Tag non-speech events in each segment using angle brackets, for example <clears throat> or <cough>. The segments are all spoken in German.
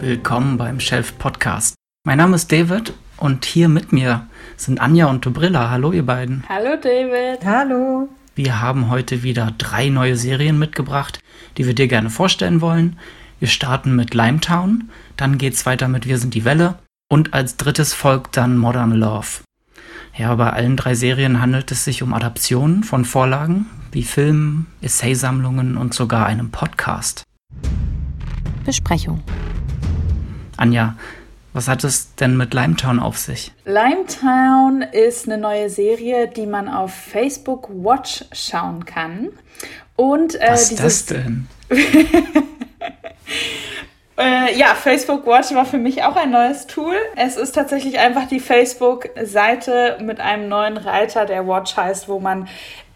Willkommen beim Shelf Podcast. Mein Name ist David und hier mit mir sind Anja und Dobrilla. Hallo ihr beiden. Hallo David. Hallo. Wir haben heute wieder drei neue Serien mitgebracht, die wir dir gerne vorstellen wollen. Wir starten mit Limetown, dann geht's weiter mit Wir sind die Welle und als drittes folgt dann Modern Love. Ja, bei allen drei Serien handelt es sich um Adaptionen von Vorlagen wie Filmen, Essaysammlungen und sogar einem Podcast. Besprechung. Anja, was hat es denn mit Limetown auf sich? Limetown ist eine neue Serie, die man auf Facebook Watch schauen kann. Und, äh, was ist das denn? <laughs> Äh, ja, Facebook Watch war für mich auch ein neues Tool. Es ist tatsächlich einfach die Facebook-Seite mit einem neuen Reiter, der Watch heißt, wo man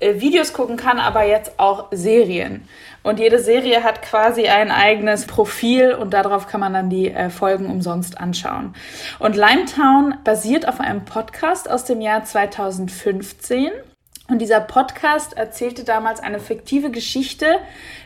äh, Videos gucken kann, aber jetzt auch Serien. Und jede Serie hat quasi ein eigenes Profil und darauf kann man dann die äh, Folgen umsonst anschauen. Und Limetown basiert auf einem Podcast aus dem Jahr 2015. Und dieser Podcast erzählte damals eine fiktive Geschichte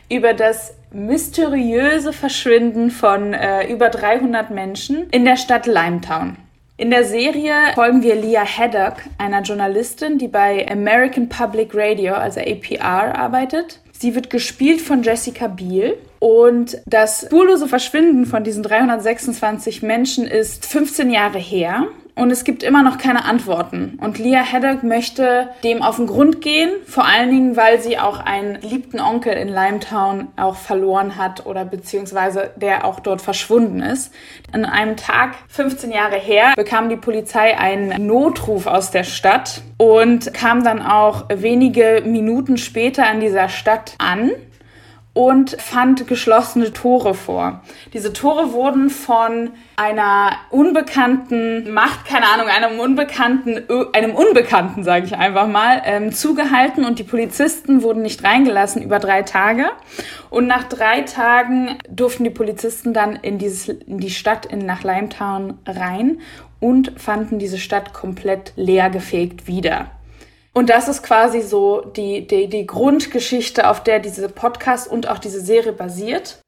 über das mysteriöse Verschwinden von äh, über 300 Menschen in der Stadt Limetown. In der Serie folgen wir Leah Haddock, einer Journalistin, die bei American Public Radio, also APR, arbeitet. Sie wird gespielt von Jessica Biel. Und das spurlose Verschwinden von diesen 326 Menschen ist 15 Jahre her. Und es gibt immer noch keine Antworten. Und Leah Haddock möchte dem auf den Grund gehen, vor allen Dingen, weil sie auch einen geliebten Onkel in Limetown auch verloren hat oder beziehungsweise der auch dort verschwunden ist. An einem Tag, 15 Jahre her, bekam die Polizei einen Notruf aus der Stadt und kam dann auch wenige Minuten später an dieser Stadt an und fand geschlossene Tore vor. Diese Tore wurden von einer unbekannten Macht, keine Ahnung, einem unbekannten, einem Unbekannten, sage ich einfach mal, ähm, zugehalten und die Polizisten wurden nicht reingelassen über drei Tage. Und nach drei Tagen durften die Polizisten dann in, dieses, in die Stadt, in, nach Limetown rein und fanden diese Stadt komplett leergefegt wieder. Und das ist quasi so die, die, die Grundgeschichte, auf der diese Podcast und auch diese Serie basiert.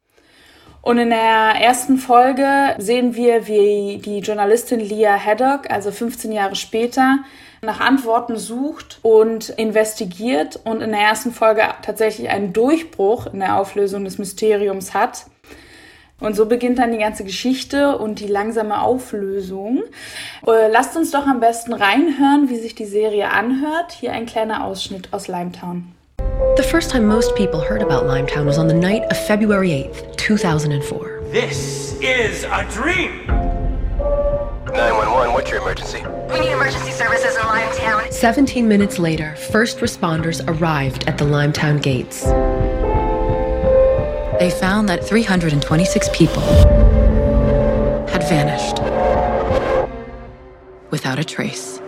Und in der ersten Folge sehen wir, wie die Journalistin Leah Haddock, also 15 Jahre später, nach Antworten sucht und investigiert und in der ersten Folge tatsächlich einen Durchbruch in der Auflösung des Mysteriums hat. Und so beginnt dann die ganze Geschichte und die langsame Auflösung. Äh, lasst uns doch am besten reinhören, wie sich die Serie anhört. Hier ein kleiner Ausschnitt aus Limetown. The first time most people heard about Limetown was on the night of February 8th, 2004. This is a dream! 911, what's your emergency? We need emergency services in Limetown. 17 minutes later, first responders arrived at the Limetown gates they found that 326 people had vanished without a trace.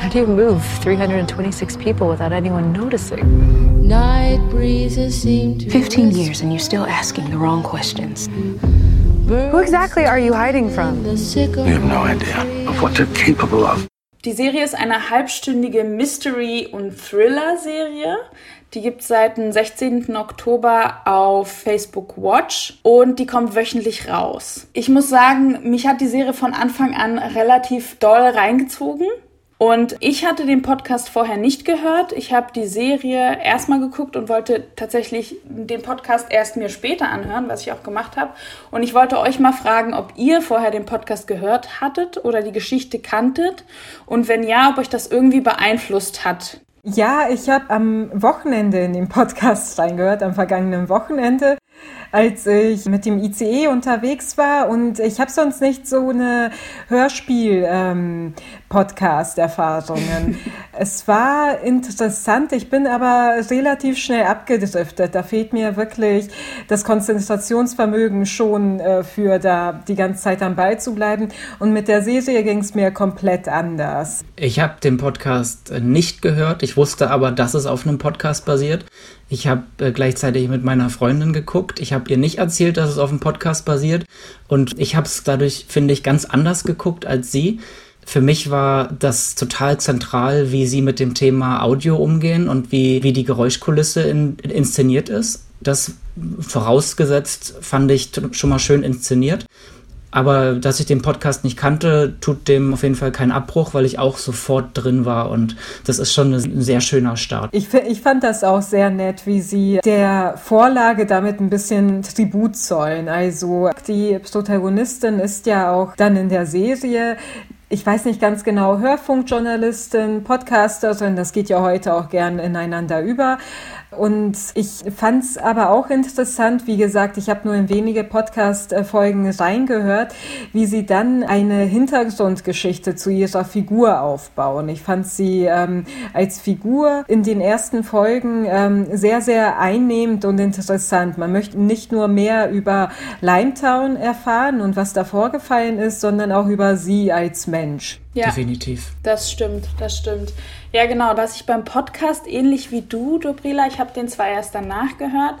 How do you move 326 people without anyone noticing? Night breezes seem to 15 years and you're still asking the wrong questions. Who exactly are you hiding from? We have no idea of what they're capable of. Die Serie ist eine halbstündige Mystery- und Thriller-Serie. Die gibt es seit dem 16. Oktober auf Facebook Watch und die kommt wöchentlich raus. Ich muss sagen, mich hat die Serie von Anfang an relativ doll reingezogen. Und ich hatte den Podcast vorher nicht gehört. Ich habe die Serie erstmal geguckt und wollte tatsächlich den Podcast erst mir später anhören, was ich auch gemacht habe. Und ich wollte euch mal fragen, ob ihr vorher den Podcast gehört hattet oder die Geschichte kanntet und wenn ja, ob euch das irgendwie beeinflusst hat. Ja, ich habe am Wochenende in den Podcast reingehört, am vergangenen Wochenende als ich mit dem ICE unterwegs war und ich habe sonst nicht so eine Hörspiel-Podcast-Erfahrungen. Ähm, <laughs> es war interessant, ich bin aber relativ schnell abgedriftet. Da fehlt mir wirklich das Konzentrationsvermögen schon äh, für da die ganze Zeit am Ball zu bleiben und mit der Serie ging es mir komplett anders. Ich habe den Podcast nicht gehört, ich wusste aber, dass es auf einem Podcast basiert. Ich habe äh, gleichzeitig mit meiner Freundin geguckt. Ich habe ihr nicht erzählt, dass es auf dem Podcast basiert. Und ich habe es dadurch, finde ich, ganz anders geguckt als sie. Für mich war das total zentral, wie sie mit dem Thema Audio umgehen und wie, wie die Geräuschkulisse in, inszeniert ist. Das vorausgesetzt fand ich schon mal schön inszeniert. Aber dass ich den Podcast nicht kannte, tut dem auf jeden Fall keinen Abbruch, weil ich auch sofort drin war und das ist schon ein sehr schöner Start. Ich, ich fand das auch sehr nett, wie sie der Vorlage damit ein bisschen Tribut zollen. Also die Protagonistin ist ja auch dann in der Serie ich weiß nicht ganz genau, Hörfunkjournalistin, Podcasterin, das geht ja heute auch gern ineinander über. Und ich fand es aber auch interessant, wie gesagt, ich habe nur in wenige Podcast-Folgen reingehört, wie sie dann eine Hintergrundgeschichte zu ihrer Figur aufbauen. Ich fand sie ähm, als Figur in den ersten Folgen ähm, sehr, sehr einnehmend und interessant. Man möchte nicht nur mehr über Limetown erfahren und was da vorgefallen ist, sondern auch über sie als Mensch. Ja, Definitiv. Das stimmt, das stimmt. Ja, genau. Was ich beim Podcast ähnlich wie du, Dobrila, ich habe den zwar erst danach gehört,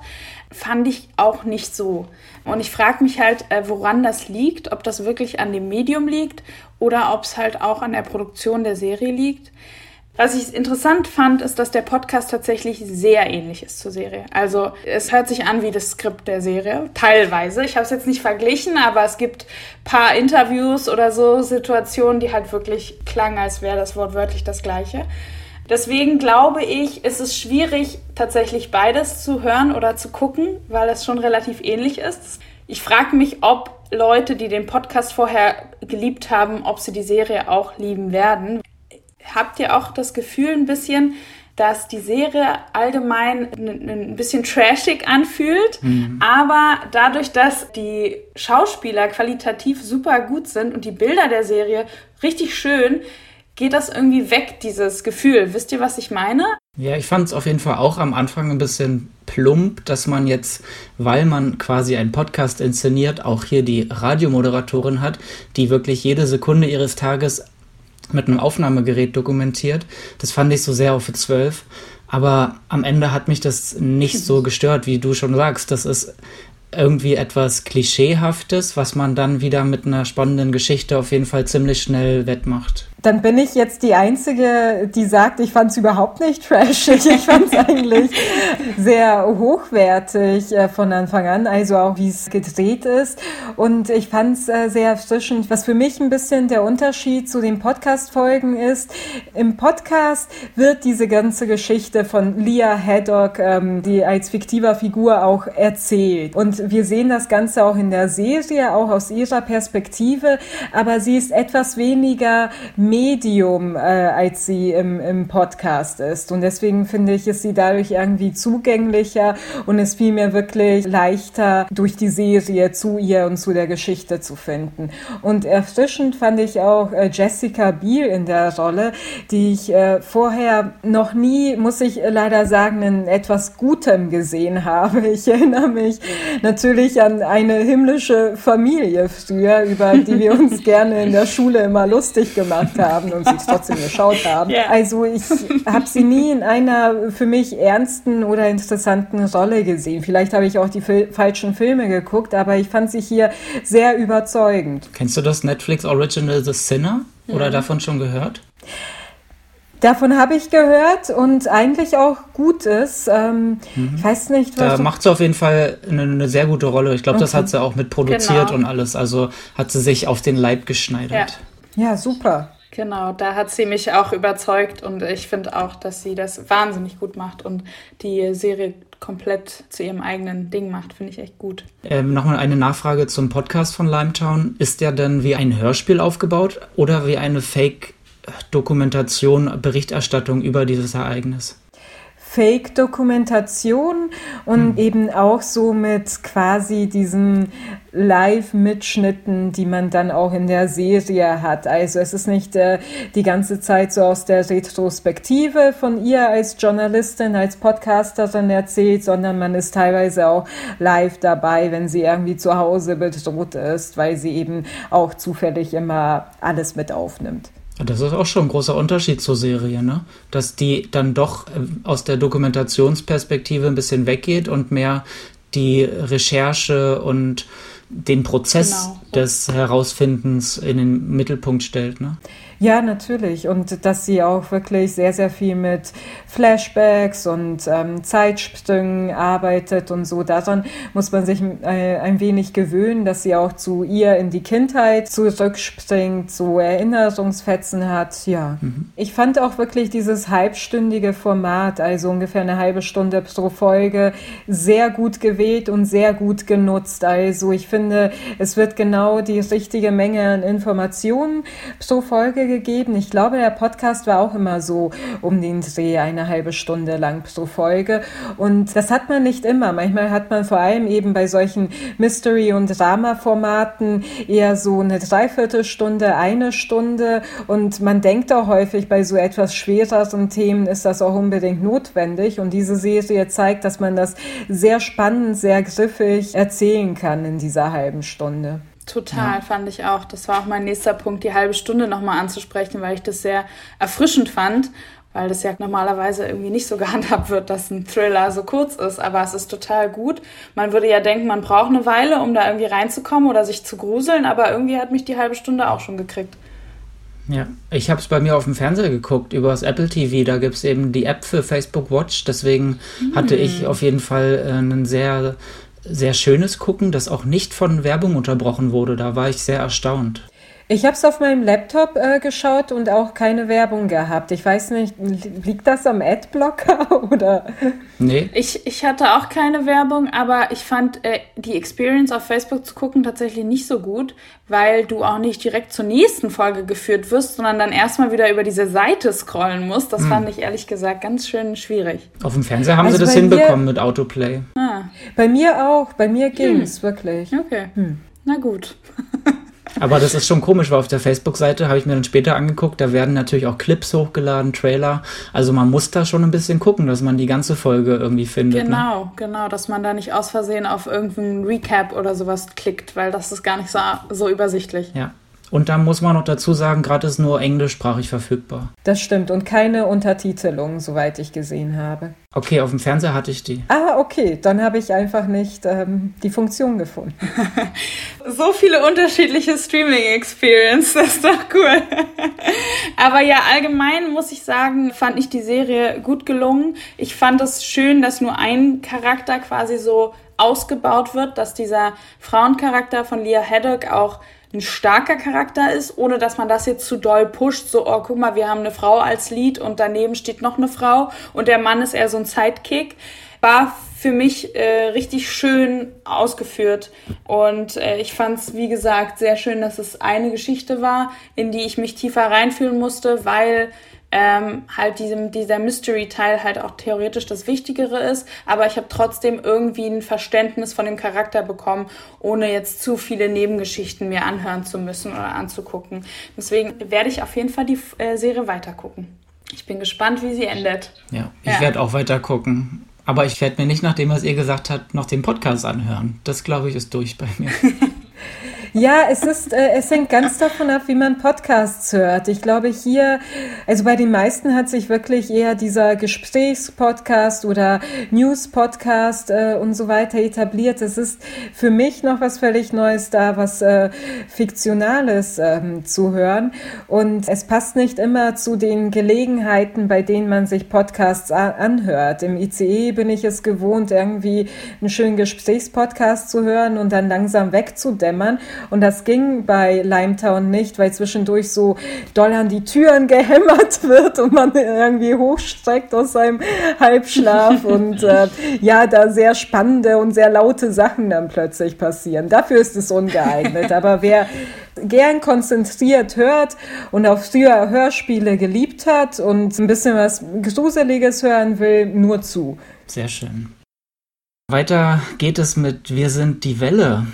fand ich auch nicht so. Und ich frage mich halt, äh, woran das liegt, ob das wirklich an dem Medium liegt oder ob es halt auch an der Produktion der Serie liegt. Was ich interessant fand, ist, dass der Podcast tatsächlich sehr ähnlich ist zur Serie. Also es hört sich an wie das Skript der Serie, teilweise. Ich habe es jetzt nicht verglichen, aber es gibt paar Interviews oder so Situationen, die halt wirklich klangen, als wäre das wortwörtlich das gleiche. Deswegen glaube ich, ist es schwierig, tatsächlich beides zu hören oder zu gucken, weil es schon relativ ähnlich ist. Ich frage mich, ob Leute, die den Podcast vorher geliebt haben, ob sie die Serie auch lieben werden habt ihr auch das Gefühl ein bisschen, dass die Serie allgemein ein bisschen trashig anfühlt, mhm. aber dadurch, dass die Schauspieler qualitativ super gut sind und die Bilder der Serie richtig schön, geht das irgendwie weg, dieses Gefühl. Wisst ihr, was ich meine? Ja, ich fand es auf jeden Fall auch am Anfang ein bisschen plump, dass man jetzt, weil man quasi einen Podcast inszeniert, auch hier die Radiomoderatorin hat, die wirklich jede Sekunde ihres Tages mit einem Aufnahmegerät dokumentiert. Das fand ich so sehr auf 12. Aber am Ende hat mich das nicht so gestört, wie du schon sagst. Das ist irgendwie etwas Klischeehaftes, was man dann wieder mit einer spannenden Geschichte auf jeden Fall ziemlich schnell wettmacht dann bin ich jetzt die Einzige, die sagt, ich fand es überhaupt nicht trashig. Ich fand es <laughs> eigentlich sehr hochwertig äh, von Anfang an, also auch wie es gedreht ist. Und ich fand es äh, sehr erfrischend. Was für mich ein bisschen der Unterschied zu den Podcast-Folgen ist, im Podcast wird diese ganze Geschichte von Leah Haddock, ähm, die als fiktiver Figur auch erzählt. Und wir sehen das Ganze auch in der Serie, auch aus ihrer Perspektive, aber sie ist etwas weniger Medium, äh, als sie im, im Podcast ist. Und deswegen finde ich, ist sie dadurch irgendwie zugänglicher und es fiel mir wirklich leichter, durch die Serie zu ihr und zu der Geschichte zu finden. Und erfrischend fand ich auch äh, Jessica Biel in der Rolle, die ich äh, vorher noch nie, muss ich leider sagen, in etwas Gutem gesehen habe. Ich erinnere mich natürlich an eine himmlische Familie früher, über die wir uns <laughs> gerne in der Schule immer lustig gemacht haben und sie es trotzdem geschaut haben. Yeah. Also ich habe sie nie in einer für mich ernsten oder interessanten Rolle gesehen. Vielleicht habe ich auch die fil falschen Filme geguckt, aber ich fand sie hier sehr überzeugend. Kennst du das Netflix Original The Sinner? Oder mhm. davon schon gehört? Davon habe ich gehört und eigentlich auch Gutes. Ähm, mhm. Ich weiß nicht, was. Da macht sie auf jeden Fall eine, eine sehr gute Rolle. Ich glaube, okay. das hat sie auch mit produziert genau. und alles. Also hat sie sich auf den Leib geschneidert. Ja, ja super. Genau, da hat sie mich auch überzeugt und ich finde auch, dass sie das wahnsinnig gut macht und die Serie komplett zu ihrem eigenen Ding macht, finde ich echt gut. Ähm, Nochmal eine Nachfrage zum Podcast von Limetown. Ist der denn wie ein Hörspiel aufgebaut oder wie eine Fake-Dokumentation, Berichterstattung über dieses Ereignis? Fake-Dokumentation und mhm. eben auch so mit quasi diesen Live-Mitschnitten, die man dann auch in der Serie hat. Also es ist nicht äh, die ganze Zeit so aus der Retrospektive von ihr als Journalistin, als Podcasterin erzählt, sondern man ist teilweise auch live dabei, wenn sie irgendwie zu Hause bedroht ist, weil sie eben auch zufällig immer alles mit aufnimmt. Das ist auch schon ein großer Unterschied zur Serie, ne? Dass die dann doch äh, aus der Dokumentationsperspektive ein bisschen weggeht und mehr die Recherche und den Prozess genau. des Herausfindens in den Mittelpunkt stellt, ne? Ja, natürlich. Und dass sie auch wirklich sehr, sehr viel mit Flashbacks und ähm, Zeitsprüngen arbeitet und so. Daran muss man sich äh, ein wenig gewöhnen, dass sie auch zu ihr in die Kindheit zurückspringt, so Erinnerungsfetzen hat. Ja. Mhm. Ich fand auch wirklich dieses halbstündige Format, also ungefähr eine halbe Stunde pro Folge, sehr gut gewählt und sehr gut genutzt. Also ich finde, es wird genau die richtige Menge an Informationen pro Folge gegeben. Ich glaube, der Podcast war auch immer so um den Dreh eine halbe Stunde lang pro Folge. Und das hat man nicht immer. Manchmal hat man vor allem eben bei solchen Mystery- und Drama-Formaten eher so eine Dreiviertelstunde, eine Stunde. Und man denkt auch häufig, bei so etwas schwereren Themen ist das auch unbedingt notwendig. Und diese Serie zeigt, dass man das sehr spannend, sehr griffig erzählen kann in dieser halben Stunde. Total, ja. fand ich auch. Das war auch mein nächster Punkt, die halbe Stunde nochmal anzusprechen, weil ich das sehr erfrischend fand, weil das ja normalerweise irgendwie nicht so <laughs> gehandhabt wird, dass ein Thriller so kurz ist. Aber es ist total gut. Man würde ja denken, man braucht eine Weile, um da irgendwie reinzukommen oder sich zu gruseln, aber irgendwie hat mich die halbe Stunde auch schon gekriegt. Ja, ich habe es bei mir auf dem Fernseher geguckt, über das Apple TV. Da gibt es eben die App für Facebook Watch. Deswegen hm. hatte ich auf jeden Fall äh, einen sehr sehr schönes Gucken, das auch nicht von Werbung unterbrochen wurde. Da war ich sehr erstaunt. Ich habe es auf meinem Laptop äh, geschaut und auch keine Werbung gehabt. Ich weiß nicht, liegt das am Adblocker <laughs> oder? Nee. Ich, ich hatte auch keine Werbung, aber ich fand äh, die Experience auf Facebook zu gucken tatsächlich nicht so gut, weil du auch nicht direkt zur nächsten Folge geführt wirst, sondern dann erstmal wieder über diese Seite scrollen musst. Das hm. fand ich ehrlich gesagt ganz schön schwierig. Auf dem Fernseher haben also sie das hinbekommen mir, mit Autoplay. Ah. Bei mir auch, bei mir ging es hm. wirklich. Okay. Hm. Na gut. <laughs> Aber das ist schon komisch, weil auf der Facebook-Seite habe ich mir dann später angeguckt, da werden natürlich auch Clips hochgeladen, Trailer. Also man muss da schon ein bisschen gucken, dass man die ganze Folge irgendwie findet. Ne? Genau, ne? genau, dass man da nicht aus Versehen auf irgendeinen Recap oder sowas klickt, weil das ist gar nicht so, so übersichtlich. Ja. Und dann muss man noch dazu sagen, gerade ist nur englischsprachig verfügbar. Das stimmt und keine Untertitelung, soweit ich gesehen habe. Okay, auf dem Fernseher hatte ich die. Ah, okay, dann habe ich einfach nicht ähm, die Funktion gefunden. <laughs> so viele unterschiedliche Streaming-Experience, das ist doch cool. Aber ja, allgemein muss ich sagen, fand ich die Serie gut gelungen. Ich fand es schön, dass nur ein Charakter quasi so ausgebaut wird, dass dieser Frauencharakter von Leah Haddock auch ein starker Charakter ist, ohne dass man das jetzt zu doll pusht, so, oh, guck mal, wir haben eine Frau als Lied und daneben steht noch eine Frau und der Mann ist eher so ein Sidekick, war für mich äh, richtig schön ausgeführt. Und äh, ich fand es, wie gesagt, sehr schön, dass es eine Geschichte war, in die ich mich tiefer reinfühlen musste, weil ähm, halt diesem, dieser Mystery-Teil halt auch theoretisch das Wichtigere ist, aber ich habe trotzdem irgendwie ein Verständnis von dem Charakter bekommen, ohne jetzt zu viele Nebengeschichten mir anhören zu müssen oder anzugucken. Deswegen werde ich auf jeden Fall die äh, Serie weitergucken. Ich bin gespannt, wie sie endet. Ja, ich ja. werde auch weiter gucken. Aber ich werde mir nicht, nachdem was ihr gesagt habt, noch den Podcast anhören. Das, glaube ich, ist durch bei mir. <laughs> Ja, es ist, äh, es hängt ganz davon ab, wie man Podcasts hört. Ich glaube hier, also bei den meisten hat sich wirklich eher dieser Gesprächspodcast oder News-Podcast äh, und so weiter etabliert. Es ist für mich noch was völlig Neues da, was äh, Fiktionales ähm, zu hören. Und es passt nicht immer zu den Gelegenheiten, bei denen man sich Podcasts anhört. Im ICE bin ich es gewohnt, irgendwie einen schönen Gesprächspodcast zu hören und dann langsam wegzudämmern. Und das ging bei Limetown nicht, weil zwischendurch so doll an die Türen <laughs> gehämmert wird und man irgendwie hochstreckt aus seinem Halbschlaf <laughs> und äh, ja, da sehr spannende und sehr laute Sachen dann plötzlich passieren. Dafür ist es ungeeignet. Aber wer gern konzentriert hört und auch früher Hörspiele geliebt hat und ein bisschen was Gruseliges hören will, nur zu. Sehr schön. Weiter geht es mit Wir sind die Welle.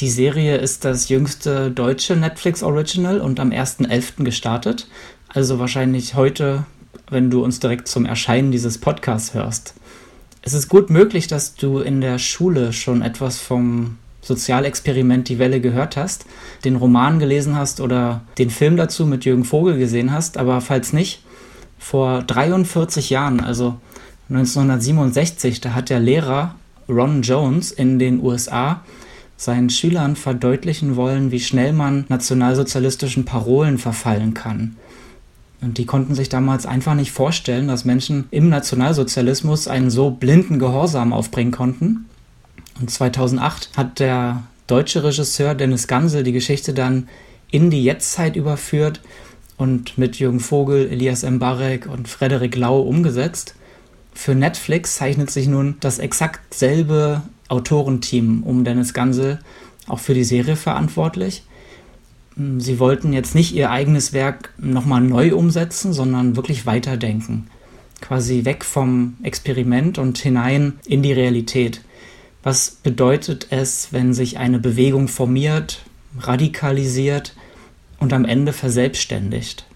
Die Serie ist das jüngste deutsche Netflix Original und am 1.11. gestartet. Also wahrscheinlich heute, wenn du uns direkt zum Erscheinen dieses Podcasts hörst. Es ist gut möglich, dass du in der Schule schon etwas vom Sozialexperiment Die Welle gehört hast, den Roman gelesen hast oder den Film dazu mit Jürgen Vogel gesehen hast, aber falls nicht, vor 43 Jahren, also 1967, da hat der Lehrer Ron Jones in den USA seinen Schülern verdeutlichen wollen, wie schnell man nationalsozialistischen Parolen verfallen kann. Und die konnten sich damals einfach nicht vorstellen, dass Menschen im Nationalsozialismus einen so blinden Gehorsam aufbringen konnten. Und 2008 hat der deutsche Regisseur Dennis Gansel die Geschichte dann in die Jetztzeit überführt und mit Jürgen Vogel, Elias Mbarek und Frederik Lau umgesetzt. Für Netflix zeichnet sich nun das exakt selbe Autorenteam um Dennis Gansel auch für die Serie verantwortlich. Sie wollten jetzt nicht ihr eigenes Werk nochmal neu umsetzen, sondern wirklich weiterdenken. Quasi weg vom Experiment und hinein in die Realität. Was bedeutet es, wenn sich eine Bewegung formiert, radikalisiert und am Ende verselbstständigt?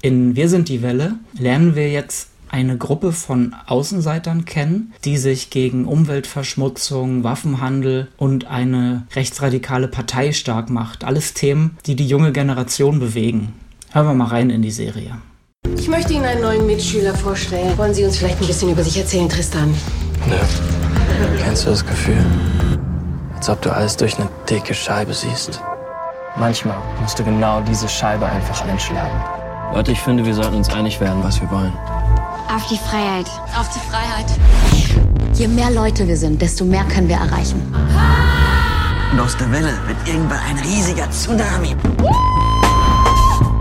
In Wir sind die Welle lernen wir jetzt eine Gruppe von Außenseitern kennen, die sich gegen Umweltverschmutzung, Waffenhandel und eine rechtsradikale Partei stark macht. Alles Themen, die die junge Generation bewegen. Hören wir mal rein in die Serie. Ich möchte Ihnen einen neuen Mitschüler vorstellen. Wollen Sie uns vielleicht ein bisschen über sich erzählen, Tristan? Nö. Kennst du das Gefühl? Als ob du alles durch eine dicke Scheibe siehst. Manchmal musst du genau diese Scheibe einfach einschlagen. Leute, ich finde, wir sollten uns einig werden, was wir wollen. Auf die Freiheit. Auf die Freiheit. Je mehr Leute wir sind, desto mehr können wir erreichen. Und aus der Welle wird irgendwann ein riesiger Tsunami.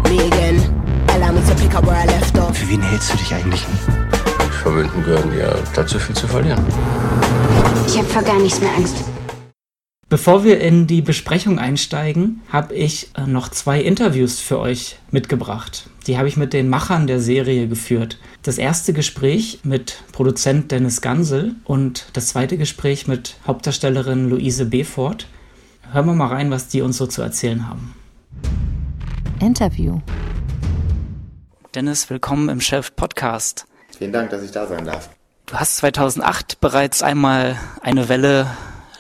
Megan, allow me to pick up where I left off. Für wen hältst du dich eigentlich? Verwöhnten gehören ja dazu viel zu verlieren. Ich habe vor gar nichts mehr Angst. Bevor wir in die Besprechung einsteigen, habe ich äh, noch zwei Interviews für euch mitgebracht. Die habe ich mit den Machern der Serie geführt. Das erste Gespräch mit Produzent Dennis Gansel und das zweite Gespräch mit Hauptdarstellerin Luise Befort. Hören wir mal rein, was die uns so zu erzählen haben. Interview. Dennis, willkommen im Chef Podcast. Vielen Dank, dass ich da sein darf. Du hast 2008 bereits einmal eine Welle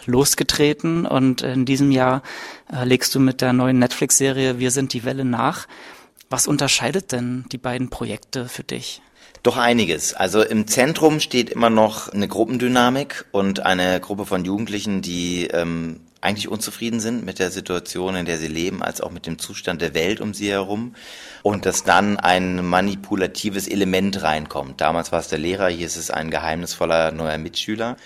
losgetreten und in diesem Jahr äh, legst du mit der neuen Netflix-Serie Wir sind die Welle nach. Was unterscheidet denn die beiden Projekte für dich? Doch einiges. Also im Zentrum steht immer noch eine Gruppendynamik und eine Gruppe von Jugendlichen, die ähm, eigentlich unzufrieden sind mit der Situation, in der sie leben, als auch mit dem Zustand der Welt um sie herum. Und dass dann ein manipulatives Element reinkommt. Damals war es der Lehrer, hier ist es ein geheimnisvoller neuer Mitschüler.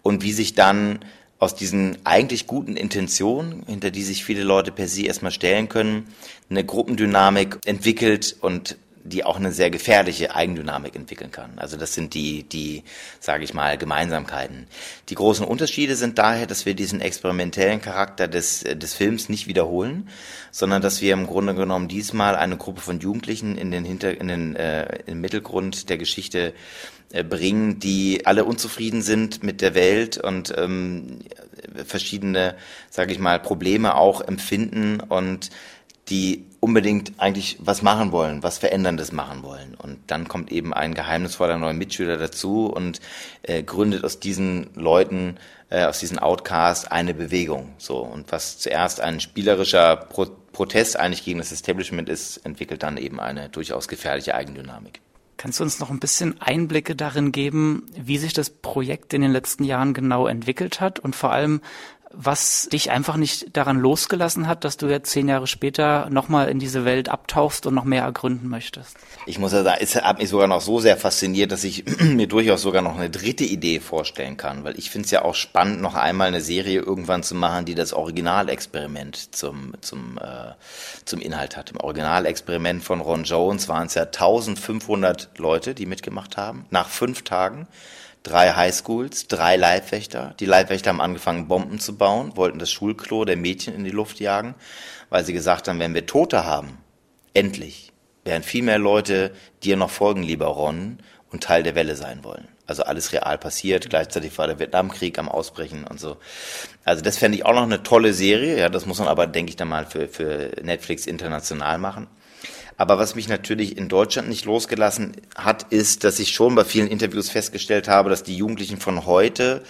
Und wie sich dann aus diesen eigentlich guten Intentionen, hinter die sich viele Leute per se erstmal stellen können, eine Gruppendynamik entwickelt und die auch eine sehr gefährliche Eigendynamik entwickeln kann. Also das sind die, die, sage ich mal, Gemeinsamkeiten. Die großen Unterschiede sind daher, dass wir diesen experimentellen Charakter des, des Films nicht wiederholen, sondern dass wir im Grunde genommen diesmal eine Gruppe von Jugendlichen in den, Hinter, in den, äh, im Mittelgrund der Geschichte äh, bringen, die alle unzufrieden sind mit der Welt und ähm, verschiedene, sage ich mal, Probleme auch empfinden und die unbedingt eigentlich was machen wollen, was Veränderndes machen wollen. Und dann kommt eben ein geheimnisvoller neuer Mitschüler dazu und äh, gründet aus diesen Leuten, äh, aus diesen Outcasts eine Bewegung. So und was zuerst ein spielerischer Pro Protest eigentlich gegen das Establishment ist, entwickelt dann eben eine durchaus gefährliche Eigendynamik. Kannst du uns noch ein bisschen Einblicke darin geben, wie sich das Projekt in den letzten Jahren genau entwickelt hat und vor allem, was dich einfach nicht daran losgelassen hat, dass du jetzt zehn Jahre später nochmal in diese Welt abtauchst und noch mehr ergründen möchtest? Ich muss ja sagen, es hat mich sogar noch so sehr fasziniert, dass ich <clears throat> mir durchaus sogar noch eine dritte Idee vorstellen kann, weil ich finde es ja auch spannend, noch einmal eine Serie irgendwann zu machen, die das Originalexperiment zum, zum, äh, zum Inhalt hat. Im Originalexperiment von Ron Jones waren es ja 1500 Leute, die mitgemacht haben, nach fünf Tagen drei Highschools, drei Leibwächter. Die Leibwächter haben angefangen, Bomben zu bauen, wollten das Schulklo der Mädchen in die Luft jagen, weil sie gesagt haben, wenn wir Tote haben, endlich, werden viel mehr Leute dir noch folgen, lieber Ron, und Teil der Welle sein wollen. Also alles real passiert. Gleichzeitig war der Vietnamkrieg am Ausbrechen und so. Also das fände ich auch noch eine tolle Serie. Ja, das muss man aber, denke ich, dann mal für, für Netflix international machen. Aber was mich natürlich in Deutschland nicht losgelassen hat, ist, dass ich schon bei vielen Interviews festgestellt habe, dass die Jugendlichen von heute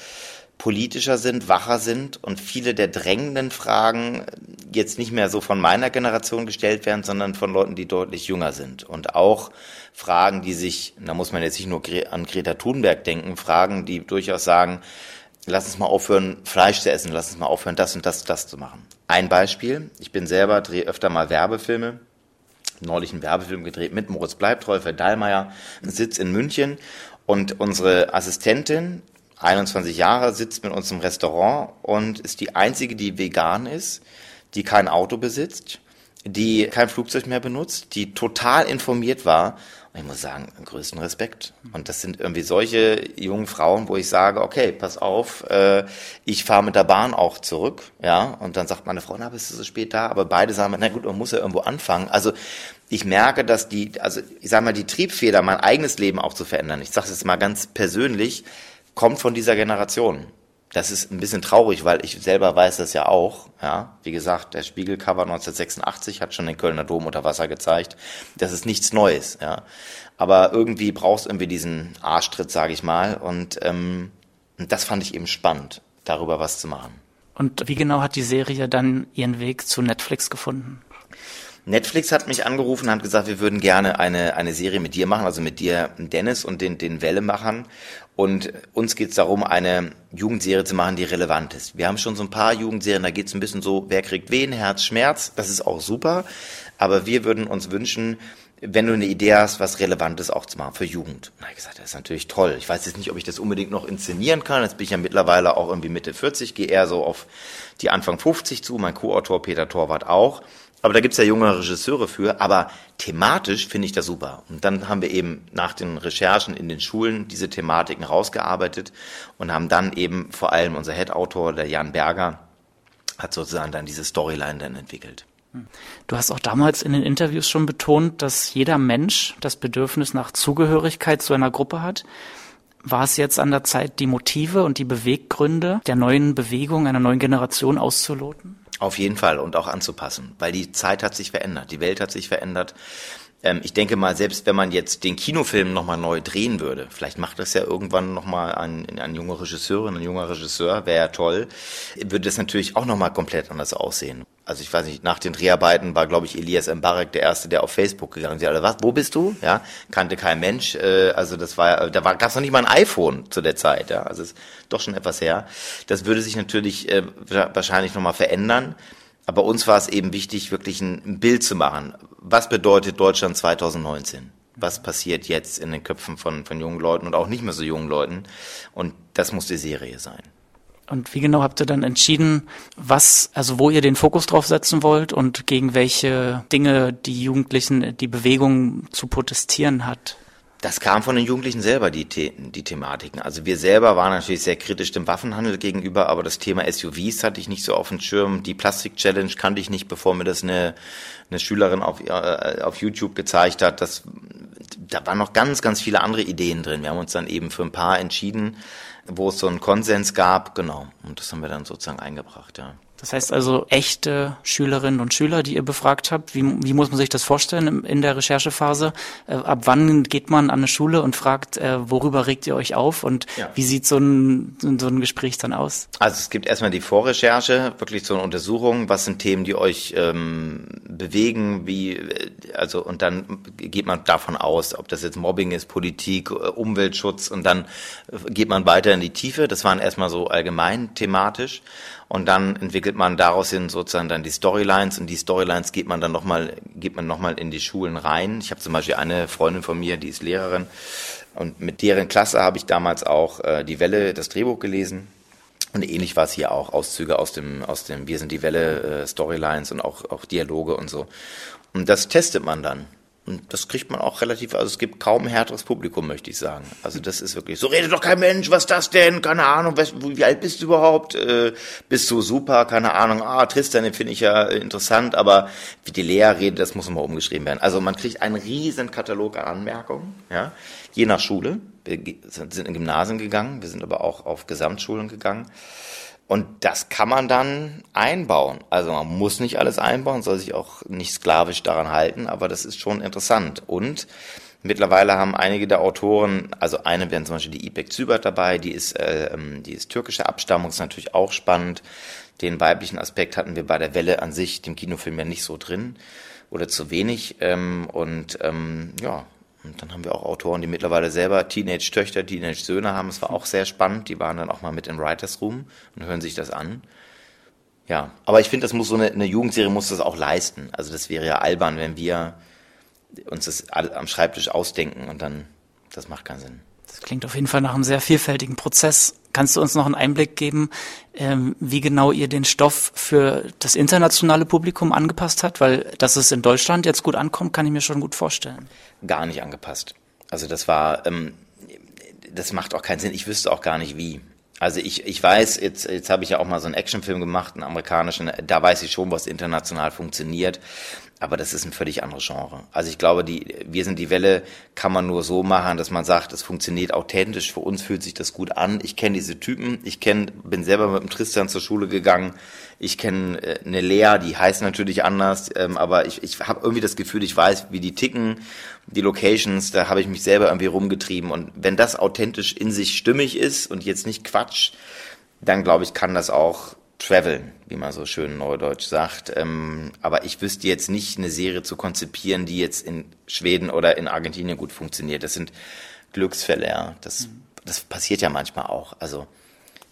politischer sind, wacher sind und viele der drängenden Fragen jetzt nicht mehr so von meiner Generation gestellt werden, sondern von Leuten, die deutlich jünger sind. Und auch Fragen, die sich, da muss man jetzt nicht nur an Greta Thunberg denken, Fragen, die durchaus sagen, lass uns mal aufhören, Fleisch zu essen, lass uns mal aufhören, das und das, das zu machen. Ein Beispiel, ich bin selber, drehe öfter mal Werbefilme, neulich einen Werbefilm gedreht mit Moritz Bleibtreu für Dallmayr, Sitz in München. Und unsere Assistentin, 21 Jahre, sitzt mit uns im Restaurant und ist die einzige, die vegan ist, die kein Auto besitzt, die kein Flugzeug mehr benutzt, die total informiert war ich muss sagen, größten Respekt. Und das sind irgendwie solche jungen Frauen, wo ich sage, okay, pass auf, äh, ich fahre mit der Bahn auch zurück, ja. Und dann sagt meine Frau, na, bist du so spät da? Aber beide sagen, na gut, man muss ja irgendwo anfangen. Also ich merke, dass die, also ich sage mal, die Triebfeder, mein eigenes Leben auch zu verändern, ich sage es jetzt mal ganz persönlich, kommt von dieser Generation. Das ist ein bisschen traurig, weil ich selber weiß das ja auch. Ja, wie gesagt, der Spiegelcover 1986 hat schon den Kölner Dom unter Wasser gezeigt. Das ist nichts Neues. Ja, aber irgendwie brauchst du irgendwie diesen Arschtritt, sage ich mal. Und ähm, das fand ich eben spannend, darüber was zu machen. Und wie genau hat die Serie dann ihren Weg zu Netflix gefunden? Netflix hat mich angerufen und hat gesagt, wir würden gerne eine, eine Serie mit dir machen, also mit dir, Dennis und den, den Wellemachern. Und uns geht es darum, eine Jugendserie zu machen, die relevant ist. Wir haben schon so ein paar Jugendserien, da geht es ein bisschen so, wer kriegt wen, Herz, Schmerz, das ist auch super. Aber wir würden uns wünschen, wenn du eine Idee hast, was Relevantes auch zu machen für Jugend. Na, ich gesagt, das ist natürlich toll. Ich weiß jetzt nicht, ob ich das unbedingt noch inszenieren kann. Jetzt bin ich ja mittlerweile auch irgendwie Mitte 40, gehe eher so auf die Anfang 50 zu. Mein Co-Autor Peter Torwart auch. Aber da gibt's ja junge Regisseure für. Aber thematisch finde ich das super. Und dann haben wir eben nach den Recherchen in den Schulen diese Thematiken rausgearbeitet und haben dann eben vor allem unser Head-Autor, der Jan Berger, hat sozusagen dann diese Storyline dann entwickelt. Du hast auch damals in den Interviews schon betont, dass jeder Mensch das Bedürfnis nach Zugehörigkeit zu einer Gruppe hat. War es jetzt an der Zeit, die Motive und die Beweggründe der neuen Bewegung, einer neuen Generation auszuloten? Auf jeden Fall und auch anzupassen, weil die Zeit hat sich verändert, die Welt hat sich verändert. Ähm, ich denke mal, selbst wenn man jetzt den Kinofilm nochmal neu drehen würde, vielleicht macht das ja irgendwann nochmal ein, ein junger Regisseurin, ein junger Regisseur, wäre ja toll, würde das natürlich auch nochmal komplett anders aussehen. Also ich weiß nicht, nach den Dreharbeiten war, glaube ich, Elias Mbarek der Erste, der auf Facebook gegangen ist. alle, was, wo bist du? Ja, kannte kein Mensch. Äh, also das war, da war, gab es noch nicht mal ein iPhone zu der Zeit. Ja, also ist doch schon etwas her. Das würde sich natürlich äh, wahrscheinlich nochmal verändern. Aber uns war es eben wichtig, wirklich ein Bild zu machen. Was bedeutet Deutschland 2019? Was passiert jetzt in den Köpfen von, von jungen Leuten und auch nicht mehr so jungen Leuten? Und das muss die Serie sein. Und wie genau habt ihr dann entschieden, was, also wo ihr den Fokus drauf setzen wollt und gegen welche Dinge die Jugendlichen, die Bewegung zu protestieren hat? Das kam von den Jugendlichen selber, die, The die Thematiken. Also wir selber waren natürlich sehr kritisch dem Waffenhandel gegenüber, aber das Thema SUVs hatte ich nicht so auf dem Schirm. Die Plastik-Challenge kannte ich nicht, bevor mir das eine, eine Schülerin auf, äh, auf YouTube gezeigt hat. Das, da waren noch ganz, ganz viele andere Ideen drin. Wir haben uns dann eben für ein paar entschieden, wo es so einen Konsens gab, genau. Und das haben wir dann sozusagen eingebracht, ja. Das heißt also echte Schülerinnen und Schüler, die ihr befragt habt. Wie, wie muss man sich das vorstellen in der Recherchephase? Äh, ab wann geht man an eine Schule und fragt, äh, worüber regt ihr euch auf und ja. wie sieht so ein, so ein Gespräch dann aus? Also es gibt erstmal die Vorrecherche, wirklich so eine Untersuchung, was sind Themen, die euch ähm, bewegen, wie, äh, also und dann geht man davon aus, ob das jetzt Mobbing ist, Politik, Umweltschutz und dann geht man weiter in die Tiefe. Das waren erstmal so allgemein thematisch. Und dann entwickelt man daraus hin sozusagen dann die Storylines und die Storylines geht man dann nochmal, geht man nochmal in die Schulen rein. Ich habe zum Beispiel eine Freundin von mir, die ist Lehrerin und mit deren Klasse habe ich damals auch äh, die Welle, das Drehbuch gelesen. Und ähnlich war es hier auch, Auszüge aus dem, aus dem Wir sind die Welle, äh, Storylines und auch, auch Dialoge und so. Und das testet man dann. Und das kriegt man auch relativ, also es gibt kaum härteres Publikum, möchte ich sagen. Also das ist wirklich, so redet doch kein Mensch, was das denn? Keine Ahnung, wie alt bist du überhaupt? Äh, bist du super? Keine Ahnung, ah, Tristan, den finde ich ja interessant, aber wie die Lea redet, das muss immer umgeschrieben werden. Also man kriegt einen riesen Katalog an Anmerkungen, ja, je nach Schule. Wir sind in Gymnasien gegangen, wir sind aber auch auf Gesamtschulen gegangen. Und das kann man dann einbauen. Also man muss nicht alles einbauen, soll sich auch nicht sklavisch daran halten, aber das ist schon interessant. Und mittlerweile haben einige der Autoren, also eine wären zum Beispiel die Ipek Zübert dabei, die ist, äh, ähm, die ist türkische Abstammung, ist natürlich auch spannend. Den weiblichen Aspekt hatten wir bei der Welle an sich, dem Kinofilm ja nicht so drin oder zu wenig. Ähm, und ähm, ja, Und dann haben wir auch Autoren, die mittlerweile selber Teenage-Töchter, Teenage-Söhne haben. Es war auch sehr spannend. Die waren dann auch mal mit in Writers Room und hören sich das an. Ja, aber ich finde, das muss so eine, eine Jugendserie muss das auch leisten. Also das wäre ja albern, wenn wir uns das am Schreibtisch ausdenken und dann, das macht keinen Sinn. Das klingt auf jeden Fall nach einem sehr vielfältigen Prozess. Kannst du uns noch einen Einblick geben, ähm, wie genau ihr den Stoff für das internationale Publikum angepasst habt? Weil, dass es in Deutschland jetzt gut ankommt, kann ich mir schon gut vorstellen. Gar nicht angepasst. Also das war, ähm, das macht auch keinen Sinn. Ich wüsste auch gar nicht wie. Also ich, ich weiß, jetzt, jetzt habe ich ja auch mal so einen Actionfilm gemacht, einen amerikanischen, da weiß ich schon, was international funktioniert. Aber das ist ein völlig anderes Genre. Also ich glaube, die Wir sind die Welle kann man nur so machen, dass man sagt, es funktioniert authentisch. Für uns fühlt sich das gut an. Ich kenne diese Typen. Ich kenn, bin selber mit dem Tristan zur Schule gegangen. Ich kenne äh, eine Lea, die heißt natürlich anders, ähm, aber ich, ich habe irgendwie das Gefühl, ich weiß, wie die ticken, die Locations, da habe ich mich selber irgendwie rumgetrieben. Und wenn das authentisch in sich stimmig ist und jetzt nicht Quatsch, dann glaube ich, kann das auch traveln, wie man so schön neudeutsch sagt. Ähm, aber ich wüsste jetzt nicht, eine Serie zu konzipieren, die jetzt in Schweden oder in Argentinien gut funktioniert. Das sind Glücksfälle, ja. Das, das passiert ja manchmal auch. Also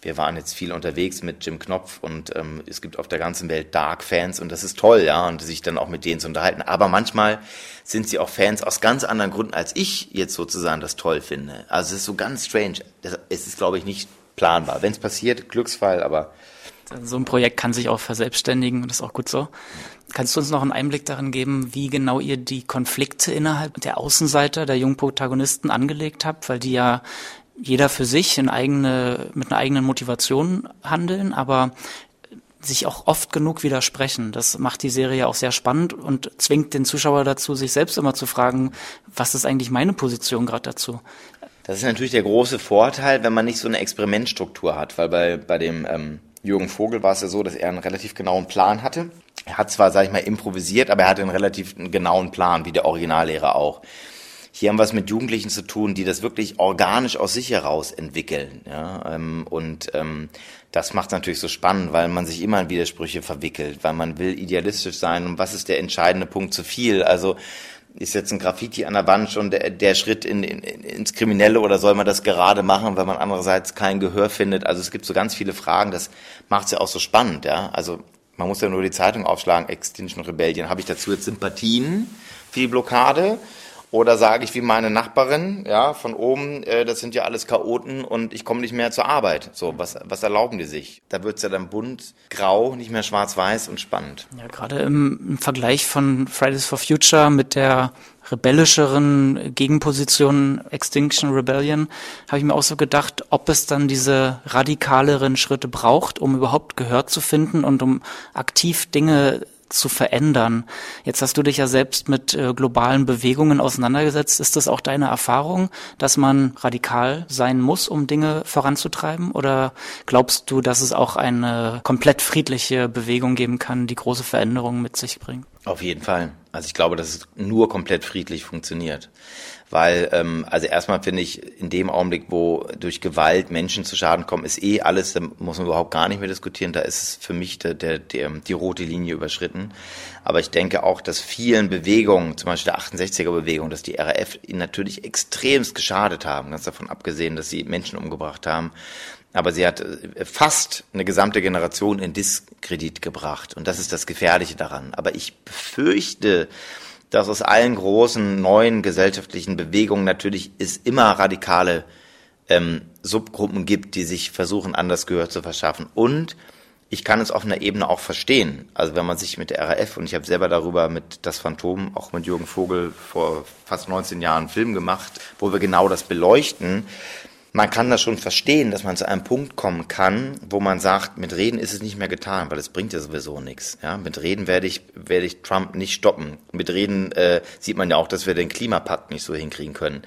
wir waren jetzt viel unterwegs mit Jim Knopf und ähm, es gibt auf der ganzen Welt Dark-Fans und das ist toll, ja, und sich dann auch mit denen zu unterhalten. Aber manchmal sind sie auch Fans aus ganz anderen Gründen, als ich jetzt sozusagen das toll finde. Also es ist so ganz strange. es ist, glaube ich, nicht planbar. Wenn es passiert, Glücksfall, aber so ein Projekt kann sich auch verselbstständigen und das ist auch gut so. Kannst du uns noch einen Einblick darin geben, wie genau ihr die Konflikte innerhalb der Außenseiter, der jungen Protagonisten angelegt habt, weil die ja jeder für sich in eigene, mit einer eigenen Motivation handeln, aber sich auch oft genug widersprechen. Das macht die Serie auch sehr spannend und zwingt den Zuschauer dazu, sich selbst immer zu fragen, was ist eigentlich meine Position gerade dazu? Das ist natürlich der große Vorteil, wenn man nicht so eine Experimentstruktur hat, weil bei, bei dem ähm, Jürgen Vogel war es ja so, dass er einen relativ genauen Plan hatte. Er hat zwar, sag ich mal, improvisiert, aber er hatte einen relativ genauen Plan, wie der Originallehrer auch. Hier haben wir es mit Jugendlichen zu tun, die das wirklich organisch aus sich heraus entwickeln. Ja? Ähm, und ähm, das macht es natürlich so spannend, weil man sich immer in Widersprüche verwickelt, weil man will idealistisch sein. Und was ist der entscheidende Punkt zu viel? Also ist jetzt ein Graffiti an der Wand schon der, der Schritt in, in, ins Kriminelle oder soll man das gerade machen, weil man andererseits kein Gehör findet? Also es gibt so ganz viele Fragen, das macht es ja auch so spannend, ja. Also man muss ja nur die Zeitung aufschlagen, Extinction Rebellion. Habe ich dazu jetzt Sympathien für die Blockade? Oder sage ich wie meine Nachbarin, ja, von oben, äh, das sind ja alles Chaoten und ich komme nicht mehr zur Arbeit. So, was, was erlauben die sich? Da wird's ja dann bunt, grau, nicht mehr schwarz-weiß und spannend. Ja, gerade im, im Vergleich von Fridays for Future mit der rebellischeren Gegenposition Extinction Rebellion, habe ich mir auch so gedacht, ob es dann diese radikaleren Schritte braucht, um überhaupt Gehör zu finden und um aktiv Dinge zu verändern. Jetzt hast du dich ja selbst mit äh, globalen Bewegungen auseinandergesetzt. Ist das auch deine Erfahrung, dass man radikal sein muss, um Dinge voranzutreiben? Oder glaubst du, dass es auch eine komplett friedliche Bewegung geben kann, die große Veränderungen mit sich bringt? Auf jeden Fall. Also ich glaube, dass es nur komplett friedlich funktioniert weil ähm, also erstmal finde ich in dem Augenblick, wo durch Gewalt Menschen zu Schaden kommen, ist eh alles, da muss man überhaupt gar nicht mehr diskutieren. Da ist es für mich der, der, der, die rote Linie überschritten. Aber ich denke auch, dass vielen Bewegungen, zum Beispiel der 68er-Bewegung, dass die RAF ihnen natürlich extremst geschadet haben, ganz davon abgesehen, dass sie Menschen umgebracht haben. Aber sie hat äh, fast eine gesamte Generation in Diskredit gebracht. Und das ist das Gefährliche daran. Aber ich befürchte, dass aus allen großen neuen gesellschaftlichen Bewegungen natürlich es immer radikale ähm, Subgruppen gibt, die sich versuchen, anders Gehör zu verschaffen. Und ich kann es auf einer Ebene auch verstehen. Also wenn man sich mit der RAF, und ich habe selber darüber mit Das Phantom, auch mit Jürgen Vogel vor fast 19 Jahren einen Film gemacht, wo wir genau das beleuchten, man kann das schon verstehen, dass man zu einem Punkt kommen kann, wo man sagt, mit Reden ist es nicht mehr getan, weil es bringt ja sowieso nichts. Ja, mit Reden werde ich, werde ich Trump nicht stoppen. Mit Reden äh, sieht man ja auch, dass wir den Klimapakt nicht so hinkriegen können.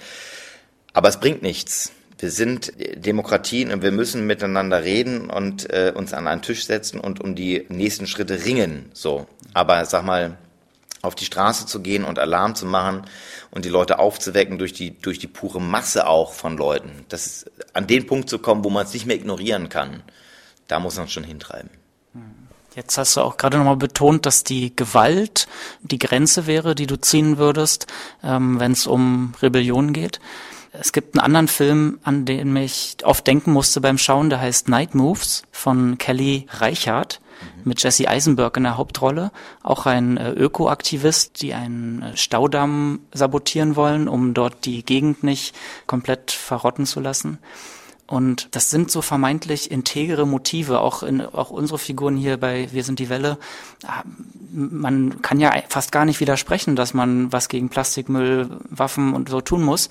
Aber es bringt nichts. Wir sind Demokratien und wir müssen miteinander reden und äh, uns an einen Tisch setzen und um die nächsten Schritte ringen. So, aber sag mal, auf die Straße zu gehen und Alarm zu machen und die Leute aufzuwecken durch die, durch die pure Masse auch von Leuten. Das ist, an den Punkt zu kommen, wo man es nicht mehr ignorieren kann, da muss man schon hintreiben. Jetzt hast du auch gerade nochmal betont, dass die Gewalt die Grenze wäre, die du ziehen würdest, ähm, wenn es um Rebellion geht. Es gibt einen anderen Film, an den ich oft denken musste beim Schauen, der heißt Night Moves von Kelly Reichardt mit Jesse Eisenberg in der Hauptrolle. Auch ein äh, Ökoaktivist, die einen äh, Staudamm sabotieren wollen, um dort die Gegend nicht komplett verrotten zu lassen. Und das sind so vermeintlich integere Motive, auch in, auch unsere Figuren hier bei Wir sind die Welle. Ah, man kann ja fast gar nicht widersprechen, dass man was gegen Plastikmüll, Waffen und so tun muss.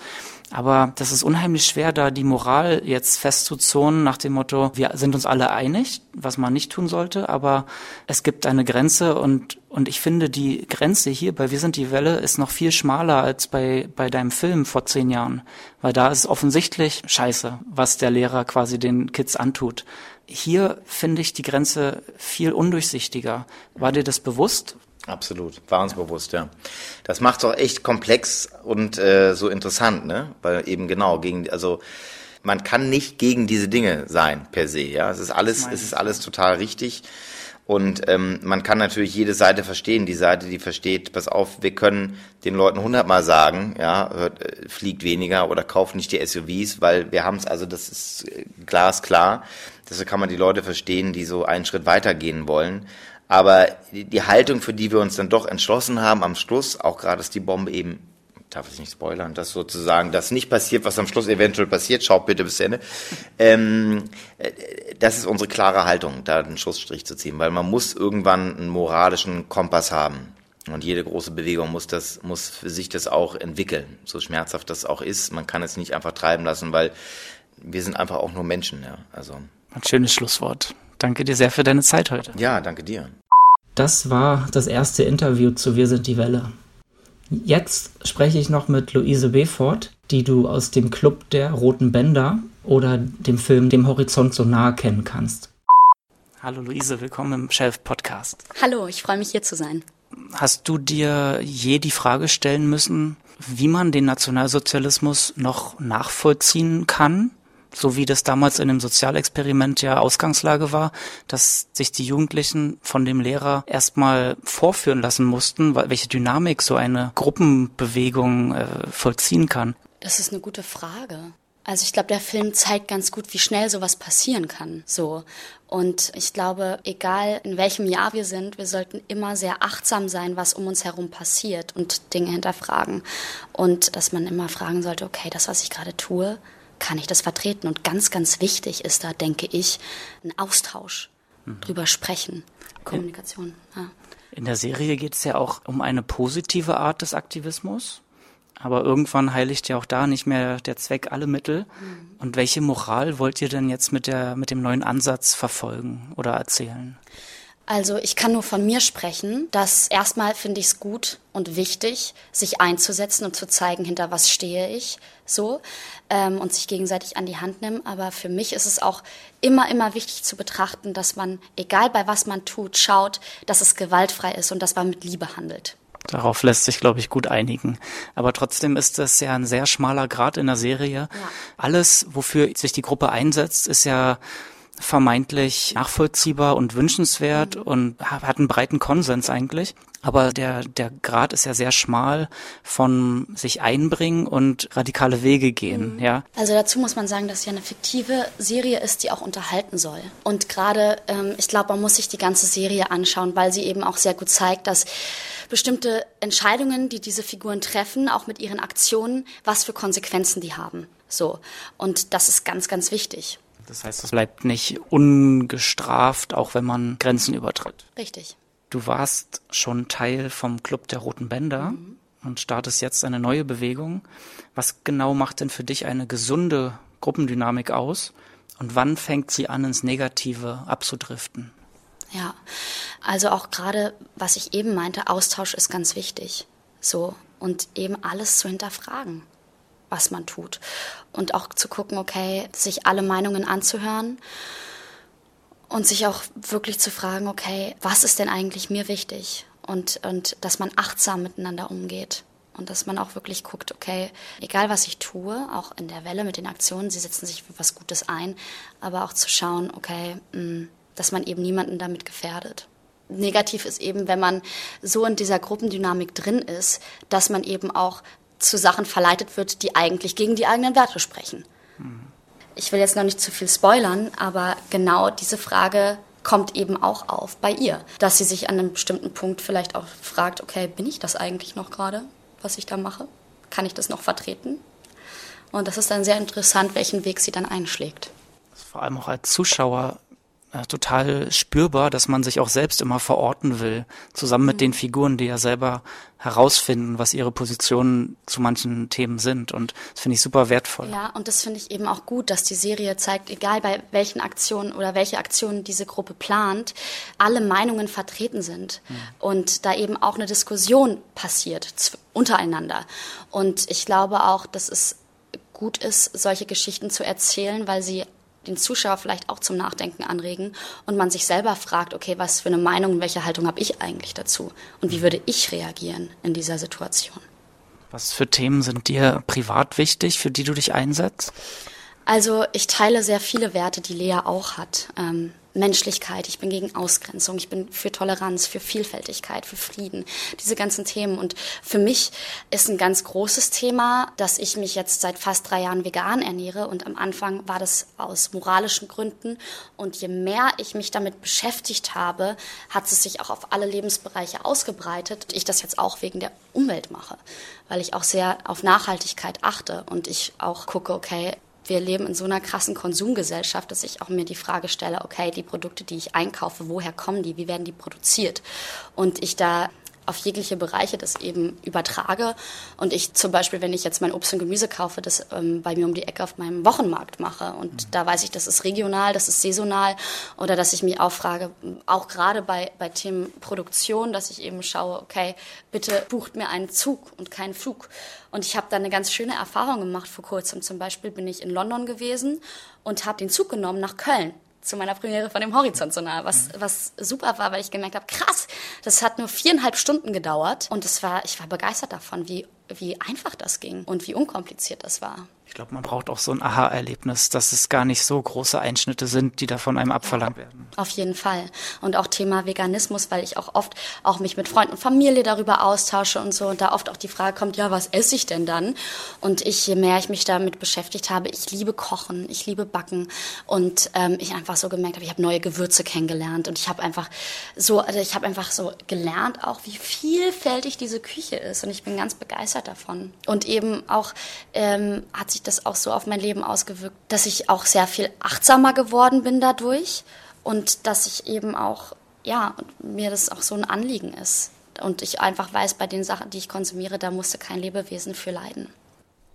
Aber das ist unheimlich schwer, da die Moral jetzt festzuzonen nach dem Motto, wir sind uns alle einig, was man nicht tun sollte, aber es gibt eine Grenze und, und ich finde, die Grenze hier bei Wir sind die Welle ist noch viel schmaler als bei, bei deinem Film vor zehn Jahren, weil da ist offensichtlich scheiße, was der Lehrer quasi den Kids antut. Hier finde ich die Grenze viel undurchsichtiger. War dir das bewusst? Absolut, war uns bewusst, ja. Das macht es auch echt komplex und äh, so interessant, ne? Weil eben genau gegen, also man kann nicht gegen diese Dinge sein per se, ja. Es ist alles, es ist alles total richtig. Und ähm, man kann natürlich jede Seite verstehen. Die Seite, die versteht, pass auf, wir können den Leuten hundertmal sagen, ja, hört, äh, fliegt weniger oder kauft nicht die SUVs, weil wir haben es, also das ist äh, glasklar. Deshalb kann man die Leute verstehen, die so einen Schritt weitergehen wollen. Aber die Haltung, für die wir uns dann doch entschlossen haben am Schluss, auch gerade ist die Bombe eben, darf ich nicht spoilern, dass sozusagen das nicht passiert, was am Schluss eventuell passiert, schaut bitte bis Ende. Ähm, äh, das ist unsere klare Haltung, da einen Schussstrich zu ziehen, weil man muss irgendwann einen moralischen Kompass haben. Und jede große Bewegung muss das, muss für sich das auch entwickeln, so schmerzhaft das auch ist. Man kann es nicht einfach treiben lassen, weil wir sind einfach auch nur Menschen, ja. Also. Ein schönes Schlusswort. Danke dir sehr für deine Zeit heute. Ja, danke dir. Das war das erste Interview zu Wir sind die Welle. Jetzt spreche ich noch mit Luise Befort, die du aus dem Club der Roten Bänder oder dem Film Dem Horizont so nahe kennen kannst. Hallo Luise, willkommen im Shelf Podcast. Hallo, ich freue mich hier zu sein. Hast du dir je die Frage stellen müssen, wie man den Nationalsozialismus noch nachvollziehen kann? So wie das damals in dem Sozialexperiment ja Ausgangslage war, dass sich die Jugendlichen von dem Lehrer erstmal vorführen lassen mussten, welche Dynamik so eine Gruppenbewegung äh, vollziehen kann. Das ist eine gute Frage. Also ich glaube, der Film zeigt ganz gut, wie schnell sowas passieren kann. So. Und ich glaube, egal in welchem Jahr wir sind, wir sollten immer sehr achtsam sein, was um uns herum passiert und Dinge hinterfragen. Und dass man immer fragen sollte, okay, das, was ich gerade tue, kann ich das vertreten? Und ganz, ganz wichtig ist da, denke ich, ein Austausch, mhm. drüber sprechen, Kommunikation. Ja. In der Serie geht es ja auch um eine positive Art des Aktivismus. Aber irgendwann heiligt ja auch da nicht mehr der Zweck alle Mittel. Mhm. Und welche Moral wollt ihr denn jetzt mit, der, mit dem neuen Ansatz verfolgen oder erzählen? Also ich kann nur von mir sprechen, dass erstmal finde ich es gut und wichtig, sich einzusetzen und zu zeigen, hinter was stehe ich so ähm, und sich gegenseitig an die Hand nehmen. Aber für mich ist es auch immer, immer wichtig zu betrachten, dass man, egal bei was man tut, schaut, dass es gewaltfrei ist und dass man mit Liebe handelt. Darauf lässt sich, glaube ich, gut einigen. Aber trotzdem ist das ja ein sehr schmaler Grad in der Serie. Ja. Alles, wofür sich die Gruppe einsetzt, ist ja vermeintlich nachvollziehbar und wünschenswert mhm. und hat einen breiten Konsens eigentlich. Aber der, der Grad ist ja sehr schmal von sich einbringen und radikale Wege gehen, mhm. ja. Also dazu muss man sagen, dass ja eine fiktive Serie ist, die auch unterhalten soll. Und gerade, ähm, ich glaube, man muss sich die ganze Serie anschauen, weil sie eben auch sehr gut zeigt, dass bestimmte Entscheidungen, die diese Figuren treffen, auch mit ihren Aktionen, was für Konsequenzen die haben. So. Und das ist ganz, ganz wichtig. Das heißt, es bleibt nicht ungestraft, auch wenn man Grenzen übertritt. Richtig. Du warst schon Teil vom Club der Roten Bänder mhm. und startest jetzt eine neue Bewegung. Was genau macht denn für dich eine gesunde Gruppendynamik aus? Und wann fängt sie an, ins Negative abzudriften? Ja, also auch gerade, was ich eben meinte, Austausch ist ganz wichtig. So. Und eben alles zu hinterfragen was man tut. Und auch zu gucken, okay, sich alle Meinungen anzuhören und sich auch wirklich zu fragen, okay, was ist denn eigentlich mir wichtig? Und, und dass man achtsam miteinander umgeht. Und dass man auch wirklich guckt, okay, egal was ich tue, auch in der Welle mit den Aktionen, sie setzen sich für was Gutes ein, aber auch zu schauen, okay, mm, dass man eben niemanden damit gefährdet. negativ ist eben, wenn man so in dieser Gruppendynamik drin ist, dass man eben auch zu Sachen verleitet wird, die eigentlich gegen die eigenen Werte sprechen. Ich will jetzt noch nicht zu viel spoilern, aber genau diese Frage kommt eben auch auf bei ihr, dass sie sich an einem bestimmten Punkt vielleicht auch fragt, okay, bin ich das eigentlich noch gerade, was ich da mache? Kann ich das noch vertreten? Und das ist dann sehr interessant, welchen Weg sie dann einschlägt. Vor allem auch als Zuschauer äh, total spürbar, dass man sich auch selbst immer verorten will, zusammen mit mhm. den Figuren, die ja selber herausfinden, was ihre Positionen zu manchen Themen sind. Und das finde ich super wertvoll. Ja, und das finde ich eben auch gut, dass die Serie zeigt, egal bei welchen Aktionen oder welche Aktionen diese Gruppe plant, alle Meinungen vertreten sind mhm. und da eben auch eine Diskussion passiert untereinander. Und ich glaube auch, dass es gut ist, solche Geschichten zu erzählen, weil sie den Zuschauer vielleicht auch zum Nachdenken anregen und man sich selber fragt, okay, was für eine Meinung und welche Haltung habe ich eigentlich dazu und wie würde ich reagieren in dieser Situation. Was für Themen sind dir privat wichtig, für die du dich einsetzt? Also ich teile sehr viele Werte, die Lea auch hat. Ähm, Menschlichkeit, ich bin gegen Ausgrenzung, ich bin für Toleranz, für Vielfältigkeit, für Frieden, diese ganzen Themen. Und für mich ist ein ganz großes Thema, dass ich mich jetzt seit fast drei Jahren vegan ernähre. Und am Anfang war das aus moralischen Gründen. Und je mehr ich mich damit beschäftigt habe, hat es sich auch auf alle Lebensbereiche ausgebreitet. Ich das jetzt auch wegen der Umwelt mache, weil ich auch sehr auf Nachhaltigkeit achte und ich auch gucke, okay, wir leben in so einer krassen Konsumgesellschaft, dass ich auch mir die Frage stelle, okay, die Produkte, die ich einkaufe, woher kommen die, wie werden die produziert? Und ich da auf jegliche Bereiche das eben übertrage. Und ich zum Beispiel, wenn ich jetzt mein Obst und Gemüse kaufe, das ähm, bei mir um die Ecke auf meinem Wochenmarkt mache. Und mhm. da weiß ich, das ist regional, das ist saisonal. Oder dass ich mich auch frage, auch gerade bei, bei Themen Produktion, dass ich eben schaue, okay, bitte bucht mir einen Zug und keinen Flug. Und ich habe da eine ganz schöne Erfahrung gemacht vor kurzem. Zum Beispiel bin ich in London gewesen und habe den Zug genommen nach Köln zu meiner Premiere von dem Horizont so nah, was, was super war, weil ich gemerkt habe, krass, das hat nur viereinhalb Stunden gedauert und es war, ich war begeistert davon, wie, wie einfach das ging und wie unkompliziert das war. Ich glaube, man braucht auch so ein Aha-Erlebnis, dass es gar nicht so große Einschnitte sind, die da von einem abverlangt werden. Auf jeden Fall. Und auch Thema Veganismus, weil ich auch oft auch mich mit Freunden und Familie darüber austausche und so und da oft auch die Frage kommt, ja, was esse ich denn dann? Und ich, je mehr ich mich damit beschäftigt habe, ich liebe Kochen, ich liebe Backen und ähm, ich einfach so gemerkt habe, ich habe neue Gewürze kennengelernt und ich habe einfach so, also ich habe einfach so gelernt auch, wie vielfältig diese Küche ist und ich bin ganz begeistert davon. Und eben auch ähm, hat sich das auch so auf mein Leben ausgewirkt, dass ich auch sehr viel achtsamer geworden bin dadurch und dass ich eben auch, ja, mir das auch so ein Anliegen ist. Und ich einfach weiß, bei den Sachen, die ich konsumiere, da musste kein Lebewesen für leiden.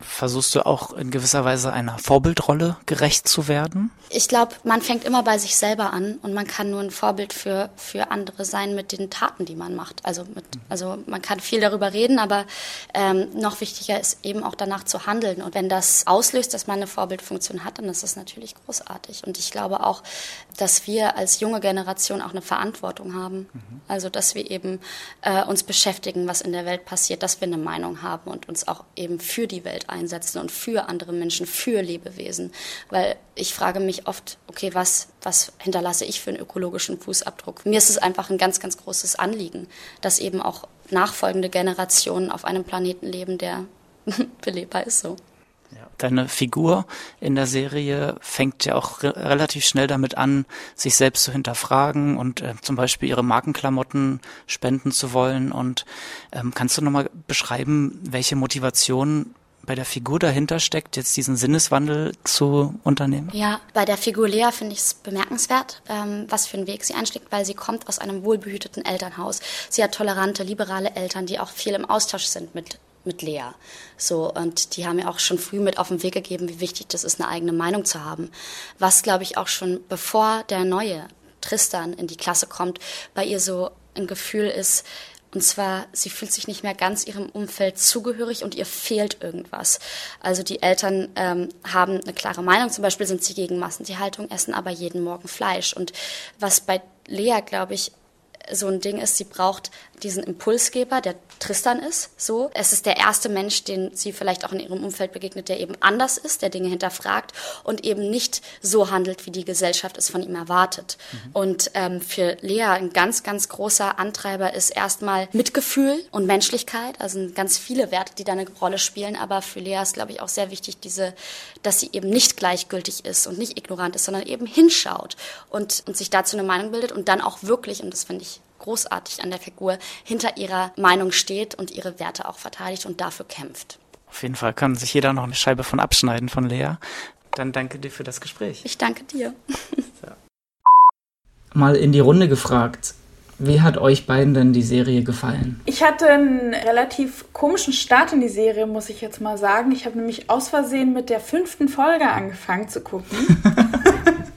Versuchst du auch in gewisser Weise einer Vorbildrolle gerecht zu werden? Ich glaube, man fängt immer bei sich selber an und man kann nur ein Vorbild für, für andere sein mit den Taten, die man macht. Also, mit, also man kann viel darüber reden, aber ähm, noch wichtiger ist eben auch danach zu handeln. Und wenn das auslöst, dass man eine Vorbildfunktion hat, dann ist das natürlich großartig. Und ich glaube auch, dass wir als junge Generation auch eine Verantwortung haben. Mhm. Also, dass wir eben äh, uns beschäftigen, was in der Welt passiert, dass wir eine Meinung haben und uns auch eben für die Welt einsetzen und für andere Menschen, für Lebewesen. Weil ich frage mich oft, okay, was, was hinterlasse ich für einen ökologischen Fußabdruck? Mir ist es einfach ein ganz, ganz großes Anliegen, dass eben auch nachfolgende Generationen auf einem Planeten leben, der <laughs> belebbar ist so. Deine Figur in der Serie fängt ja auch re relativ schnell damit an, sich selbst zu hinterfragen und äh, zum Beispiel ihre Markenklamotten spenden zu wollen. Und ähm, kannst du nochmal beschreiben, welche Motivation bei der Figur dahinter steckt, jetzt diesen Sinneswandel zu unternehmen? Ja, bei der Figur Lea finde ich es bemerkenswert, ähm, was für einen Weg sie einschlägt, weil sie kommt aus einem wohlbehüteten Elternhaus. Sie hat tolerante, liberale Eltern, die auch viel im Austausch sind mit mit Lea. So, und die haben mir auch schon früh mit auf den Weg gegeben, wie wichtig das ist, eine eigene Meinung zu haben. Was, glaube ich, auch schon bevor der neue Tristan in die Klasse kommt, bei ihr so ein Gefühl ist, und zwar, sie fühlt sich nicht mehr ganz ihrem Umfeld zugehörig und ihr fehlt irgendwas. Also die Eltern ähm, haben eine klare Meinung, zum Beispiel sind sie gegen Massentierhaltung, essen aber jeden Morgen Fleisch. Und was bei Lea, glaube ich, so ein Ding ist, sie braucht diesen Impulsgeber, der Tristan ist, so. Es ist der erste Mensch, den sie vielleicht auch in ihrem Umfeld begegnet, der eben anders ist, der Dinge hinterfragt und eben nicht so handelt, wie die Gesellschaft es von ihm erwartet. Mhm. Und ähm, für Lea ein ganz, ganz großer Antreiber ist erstmal Mitgefühl und Menschlichkeit, also ganz viele Werte, die da eine Rolle spielen, aber für Lea ist, glaube ich, auch sehr wichtig, diese, dass sie eben nicht gleichgültig ist und nicht ignorant ist, sondern eben hinschaut und, und sich dazu eine Meinung bildet und dann auch wirklich, und das finde ich großartig an der Figur, hinter ihrer Meinung steht und ihre Werte auch verteidigt und dafür kämpft. Auf jeden Fall kann sich jeder noch eine Scheibe von abschneiden von Lea. Dann danke dir für das Gespräch. Ich danke dir. <laughs> Mal in die Runde gefragt. Wie hat euch beiden denn die Serie gefallen? Ich hatte einen relativ komischen Start in die Serie, muss ich jetzt mal sagen. Ich habe nämlich aus Versehen mit der fünften Folge angefangen zu gucken. <laughs>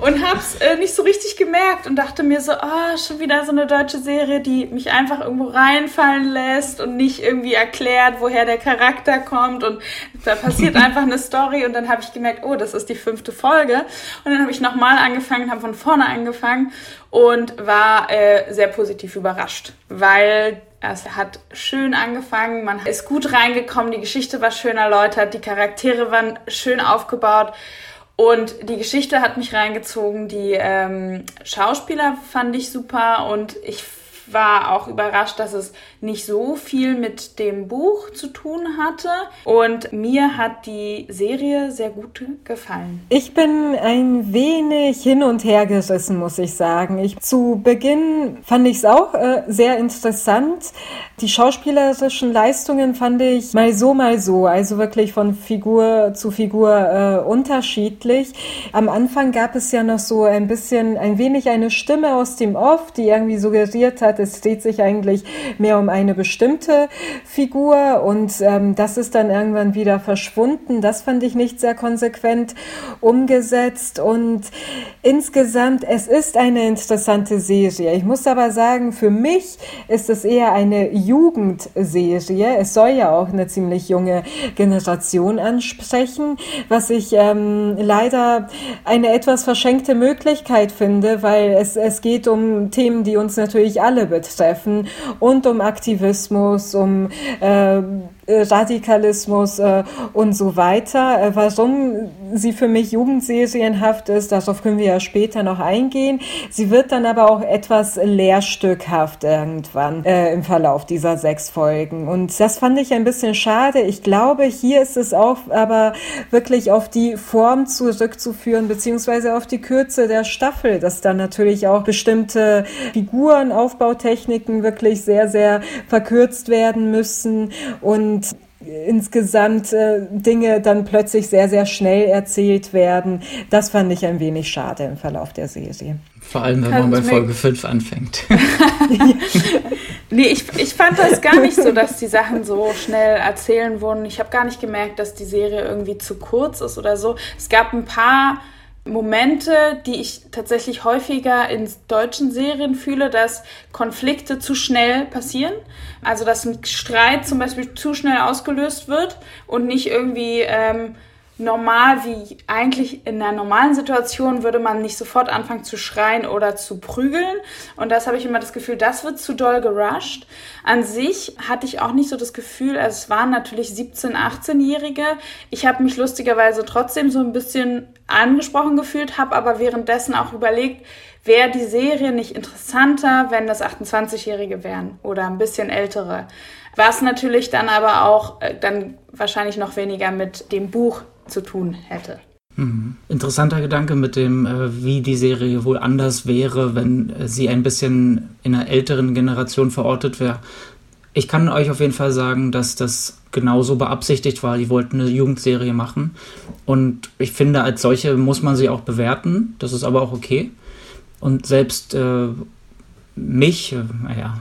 und hab's äh, nicht so richtig gemerkt und dachte mir so, ah, oh, schon wieder so eine deutsche Serie, die mich einfach irgendwo reinfallen lässt und nicht irgendwie erklärt, woher der Charakter kommt. Und da passiert <laughs> einfach eine Story und dann habe ich gemerkt, oh, das ist die fünfte Folge. Und dann habe ich nochmal angefangen, habe von vorne angefangen und war äh, sehr positiv überrascht, weil es hat schön angefangen, man ist gut reingekommen, die Geschichte war schön erläutert, die Charaktere waren schön aufgebaut und die Geschichte hat mich reingezogen, die ähm, Schauspieler fand ich super und ich war auch überrascht, dass es nicht so viel mit dem Buch zu tun hatte. Und mir hat die Serie sehr gut gefallen. Ich bin ein wenig hin und her gerissen, muss ich sagen. Ich, zu Beginn fand ich es auch äh, sehr interessant. Die schauspielerischen Leistungen fand ich mal so, mal so. Also wirklich von Figur zu Figur äh, unterschiedlich. Am Anfang gab es ja noch so ein bisschen, ein wenig eine Stimme aus dem Off, die irgendwie suggeriert hat, es dreht sich eigentlich mehr um eine bestimmte Figur und ähm, das ist dann irgendwann wieder verschwunden. Das fand ich nicht sehr konsequent umgesetzt und insgesamt, es ist eine interessante Serie. Ich muss aber sagen, für mich ist es eher eine Jugendserie. Es soll ja auch eine ziemlich junge Generation ansprechen, was ich ähm, leider eine etwas verschenkte Möglichkeit finde, weil es, es geht um Themen, die uns natürlich alle betreffen und um Aktivismus, um äh, Radikalismus äh, und so weiter. Äh, warum sie für mich jugendserienhaft ist, darauf können wir ja später noch eingehen. Sie wird dann aber auch etwas lehrstückhaft irgendwann äh, im Verlauf dieser sechs Folgen. Und das fand ich ein bisschen schade. Ich glaube, hier ist es auch aber wirklich auf die Form zurückzuführen, beziehungsweise auf die Kürze der Staffel, dass dann natürlich auch bestimmte Figuren, Aufbautechniken wirklich sehr, sehr verkürzt werden müssen und und insgesamt äh, Dinge dann plötzlich sehr, sehr schnell erzählt werden. Das fand ich ein wenig schade im Verlauf der Serie. Vor allem, wenn man bei Folge 5 anfängt. <laughs> nee, ich, ich fand das gar nicht so, dass die Sachen so schnell erzählen wurden. Ich habe gar nicht gemerkt, dass die Serie irgendwie zu kurz ist oder so. Es gab ein paar Momente, die ich tatsächlich häufiger in deutschen Serien fühle, dass Konflikte zu schnell passieren. Also dass ein Streit zum Beispiel zu schnell ausgelöst wird und nicht irgendwie ähm, normal, wie eigentlich in einer normalen Situation würde man nicht sofort anfangen zu schreien oder zu prügeln. Und das habe ich immer das Gefühl, das wird zu doll gerusht. An sich hatte ich auch nicht so das Gefühl, also es waren natürlich 17-, 18-Jährige. Ich habe mich lustigerweise trotzdem so ein bisschen angesprochen gefühlt, habe aber währenddessen auch überlegt, wäre die Serie nicht interessanter, wenn das 28-Jährige wären oder ein bisschen ältere. Was natürlich dann aber auch äh, dann wahrscheinlich noch weniger mit dem Buch zu tun hätte. Mhm. Interessanter Gedanke mit dem, äh, wie die Serie wohl anders wäre, wenn äh, sie ein bisschen in einer älteren Generation verortet wäre. Ich kann euch auf jeden Fall sagen, dass das genauso beabsichtigt war. Die wollten eine Jugendserie machen. Und ich finde, als solche muss man sie auch bewerten. Das ist aber auch okay. Und selbst äh, mich, äh, naja,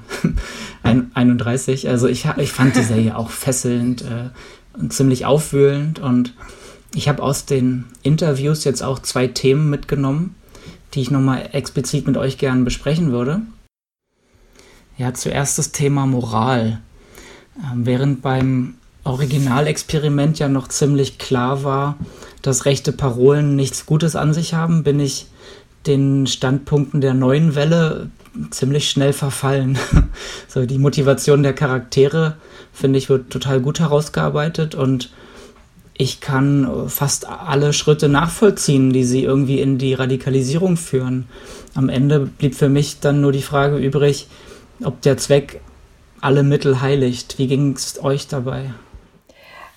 31, <laughs> also ich, ich fand die Serie auch fesselnd äh, und ziemlich aufwühlend. Und ich habe aus den Interviews jetzt auch zwei Themen mitgenommen, die ich nochmal explizit mit euch gerne besprechen würde. Ja, zuerst das Thema Moral. Ähm, während beim Originalexperiment ja noch ziemlich klar war, dass rechte Parolen nichts Gutes an sich haben, bin ich den Standpunkten der neuen Welle ziemlich schnell verfallen. <laughs> so die Motivation der Charaktere, finde ich, wird total gut herausgearbeitet und ich kann fast alle Schritte nachvollziehen, die sie irgendwie in die Radikalisierung führen. Am Ende blieb für mich dann nur die Frage übrig, ob der Zweck alle Mittel heiligt. Wie ging es euch dabei?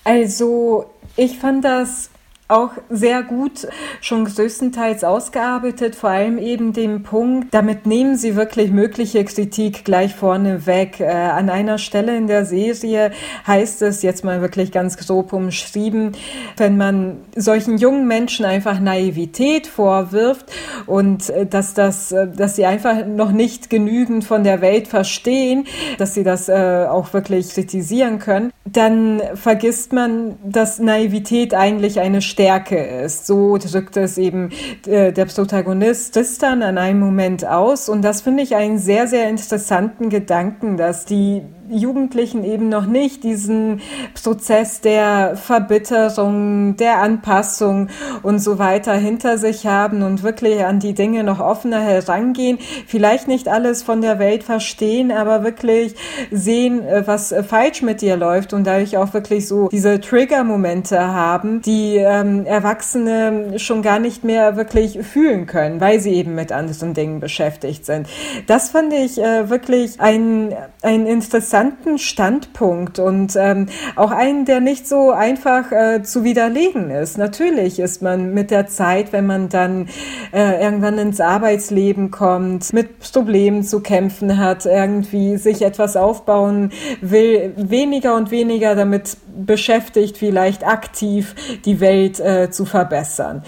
Also, ich fand das auch sehr gut schon größtenteils ausgearbeitet, vor allem eben den Punkt, damit nehmen sie wirklich mögliche Kritik gleich vorne weg. Äh, an einer Stelle in der Serie heißt es jetzt mal wirklich ganz grob umschrieben, wenn man solchen jungen Menschen einfach Naivität vorwirft und äh, dass das, äh, dass sie einfach noch nicht genügend von der Welt verstehen, dass sie das äh, auch wirklich kritisieren können, dann vergisst man, dass Naivität eigentlich eine Stärke Stärke ist. So drückt es eben äh, der Protagonist Tristan an einem Moment aus. Und das finde ich einen sehr, sehr interessanten Gedanken, dass die Jugendlichen eben noch nicht diesen Prozess der Verbitterung, der Anpassung und so weiter hinter sich haben und wirklich an die Dinge noch offener herangehen, vielleicht nicht alles von der Welt verstehen, aber wirklich sehen, äh, was falsch mit dir läuft und dadurch auch wirklich so diese Trigger-Momente haben, die ähm, Erwachsene schon gar nicht mehr wirklich fühlen können, weil sie eben mit anderen Dingen beschäftigt sind. Das fand ich äh, wirklich ein, ein interessantes interessanten Standpunkt und ähm, auch einen, der nicht so einfach äh, zu widerlegen ist. Natürlich ist man mit der Zeit, wenn man dann äh, irgendwann ins Arbeitsleben kommt, mit Problemen zu kämpfen hat, irgendwie sich etwas aufbauen will, weniger und weniger damit beschäftigt, vielleicht aktiv die Welt äh, zu verbessern.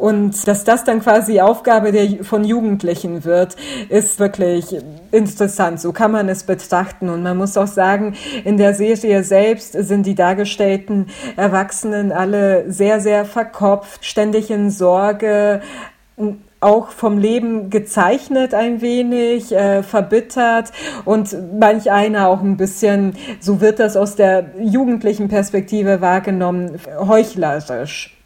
Und dass das dann quasi Aufgabe der, von Jugendlichen wird, ist wirklich interessant. So kann man es betrachten. Und man muss auch sagen, in der Serie selbst sind die dargestellten Erwachsenen alle sehr, sehr verkopft, ständig in Sorge, auch vom Leben gezeichnet ein wenig, äh, verbittert und manch einer auch ein bisschen, so wird das aus der jugendlichen Perspektive wahrgenommen, heuchlerisch.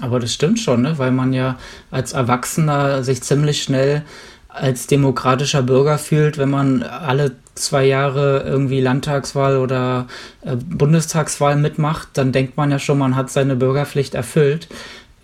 Aber das stimmt schon, ne? weil man ja als Erwachsener sich ziemlich schnell als demokratischer Bürger fühlt, wenn man alle zwei Jahre irgendwie Landtagswahl oder äh, Bundestagswahl mitmacht, dann denkt man ja schon, man hat seine Bürgerpflicht erfüllt.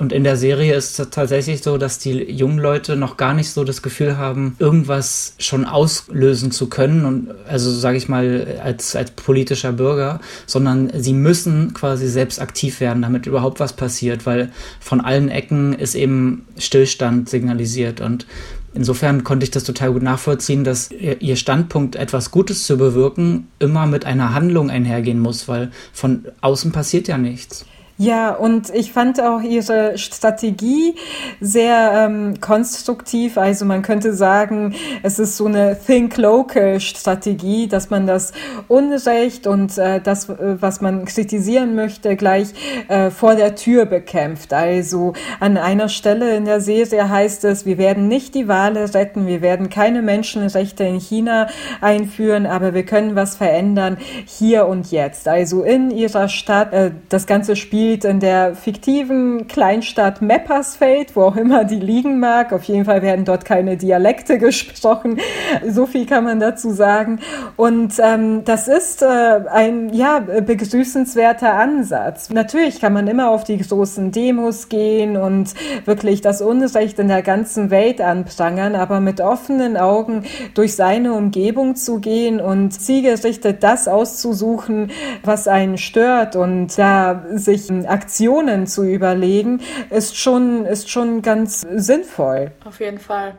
Und in der Serie ist es tatsächlich so, dass die jungen Leute noch gar nicht so das Gefühl haben, irgendwas schon auslösen zu können. Und also sage ich mal als, als politischer Bürger, sondern sie müssen quasi selbst aktiv werden, damit überhaupt was passiert, weil von allen Ecken ist eben Stillstand signalisiert. Und Insofern konnte ich das total gut nachvollziehen, dass ihr Standpunkt, etwas Gutes zu bewirken, immer mit einer Handlung einhergehen muss, weil von außen passiert ja nichts. Ja, und ich fand auch ihre Strategie sehr ähm, konstruktiv. Also man könnte sagen, es ist so eine Think Local Strategie, dass man das Unrecht und äh, das, äh, was man kritisieren möchte, gleich äh, vor der Tür bekämpft. Also an einer Stelle in der Serie heißt es, wir werden nicht die Wale retten, wir werden keine Menschenrechte in China einführen, aber wir können was verändern hier und jetzt. Also in ihrer Stadt, äh, das ganze Spiel spielt in der fiktiven Kleinstadt Meppersfeld, wo auch immer die liegen mag. Auf jeden Fall werden dort keine Dialekte <laughs> gesprochen. So viel kann man dazu sagen. Und ähm, das ist äh, ein ja begrüßenswerter Ansatz. Natürlich kann man immer auf die großen Demos gehen und wirklich das Unrecht in der ganzen Welt anprangern, aber mit offenen Augen durch seine Umgebung zu gehen und zielgerichtet das auszusuchen, was einen stört und da sich Aktionen zu überlegen, ist schon, ist schon ganz sinnvoll. Auf jeden Fall.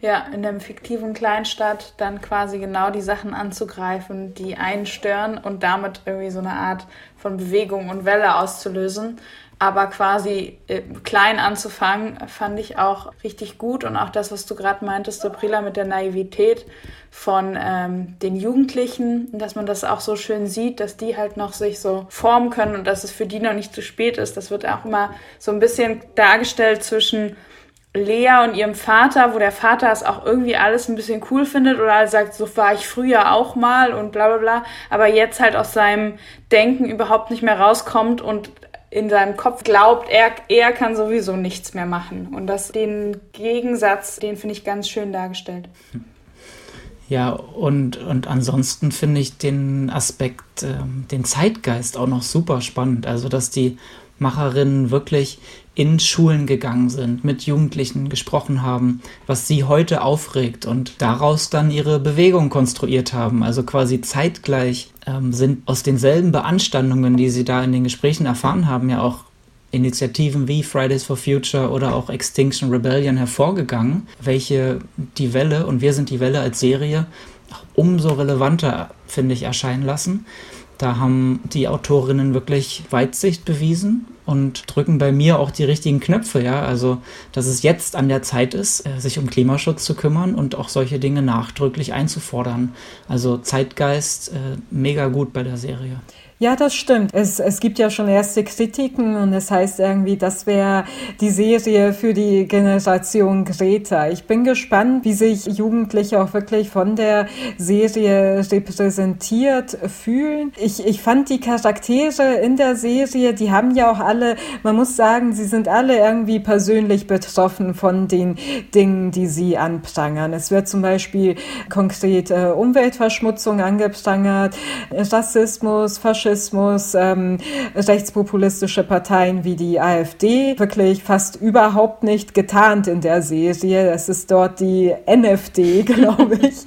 Ja, in der fiktiven Kleinstadt dann quasi genau die Sachen anzugreifen, die einen stören und damit irgendwie so eine Art von Bewegung und Welle auszulösen. Aber quasi äh, klein anzufangen, fand ich auch richtig gut. Und auch das, was du gerade meintest, Aprila, mit der Naivität von ähm, den Jugendlichen, dass man das auch so schön sieht, dass die halt noch sich so formen können und dass es für die noch nicht zu spät ist. Das wird auch immer so ein bisschen dargestellt zwischen Lea und ihrem Vater, wo der Vater es auch irgendwie alles ein bisschen cool findet oder sagt, so war ich früher auch mal und bla bla bla, aber jetzt halt aus seinem Denken überhaupt nicht mehr rauskommt und in seinem Kopf glaubt, er, er kann sowieso nichts mehr machen. Und das, den Gegensatz, den finde ich ganz schön dargestellt. Ja, und, und ansonsten finde ich den Aspekt, äh, den Zeitgeist auch noch super spannend. Also, dass die Macherinnen wirklich in Schulen gegangen sind, mit Jugendlichen gesprochen haben, was sie heute aufregt und daraus dann ihre Bewegung konstruiert haben. Also quasi zeitgleich ähm, sind aus denselben Beanstandungen, die sie da in den Gesprächen erfahren haben, ja auch Initiativen wie Fridays for Future oder auch Extinction Rebellion hervorgegangen, welche die Welle und wir sind die Welle als Serie umso relevanter, finde ich, erscheinen lassen. Da haben die Autorinnen wirklich Weitsicht bewiesen und drücken bei mir auch die richtigen Knöpfe, ja. Also, dass es jetzt an der Zeit ist, äh, sich um Klimaschutz zu kümmern und auch solche Dinge nachdrücklich einzufordern. Also Zeitgeist äh, mega gut bei der Serie. Ja, das stimmt. Es, es gibt ja schon erste Kritiken und es heißt irgendwie, das wäre die Serie für die Generation Greta. Ich bin gespannt, wie sich Jugendliche auch wirklich von der Serie repräsentiert fühlen. Ich, ich fand die Charaktere in der Serie, die haben ja auch alle, man muss sagen, sie sind alle irgendwie persönlich betroffen von den Dingen, die sie anprangern. Es wird zum Beispiel konkret äh, Umweltverschmutzung angeprangert, Rassismus, Faschismus, Faschismus, ähm, rechtspopulistische Parteien wie die AfD wirklich fast überhaupt nicht getarnt in der Serie. Es ist dort die NFD, <laughs> glaube ich.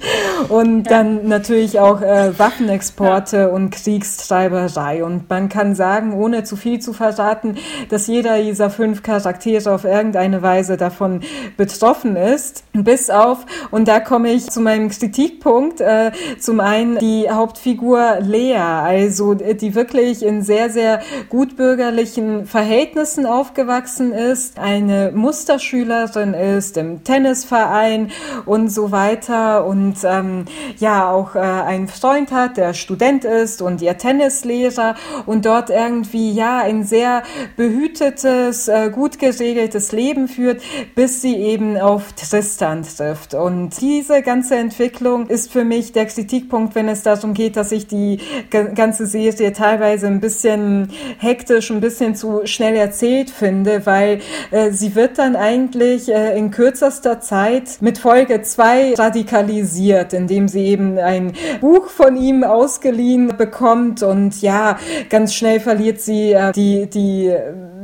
Und dann natürlich auch äh, Waffenexporte und Kriegstreiberei. Und man kann sagen, ohne zu viel zu verraten, dass jeder dieser fünf Charaktere auf irgendeine Weise davon betroffen ist. Bis auf, und da komme ich zu meinem Kritikpunkt, äh, zum einen die Hauptfigur Lea, also die wirklich in sehr, sehr gutbürgerlichen Verhältnissen aufgewachsen ist, eine Musterschülerin ist im Tennisverein und so weiter. Und ähm, ja auch äh, einen Freund hat, der Student ist und ihr Tennislehrer. Und dort irgendwie ja ein sehr behütetes, äh, gut geregeltes Leben führt, bis sie eben auf Tristan trifft. Und diese ganze Entwicklung ist für mich der Kritikpunkt, wenn es darum geht, dass ich die ganze Serie Serie teilweise ein bisschen hektisch, ein bisschen zu schnell erzählt finde, weil äh, sie wird dann eigentlich äh, in kürzester Zeit mit Folge 2 radikalisiert, indem sie eben ein Buch von ihm ausgeliehen bekommt. Und ja, ganz schnell verliert sie äh, die, die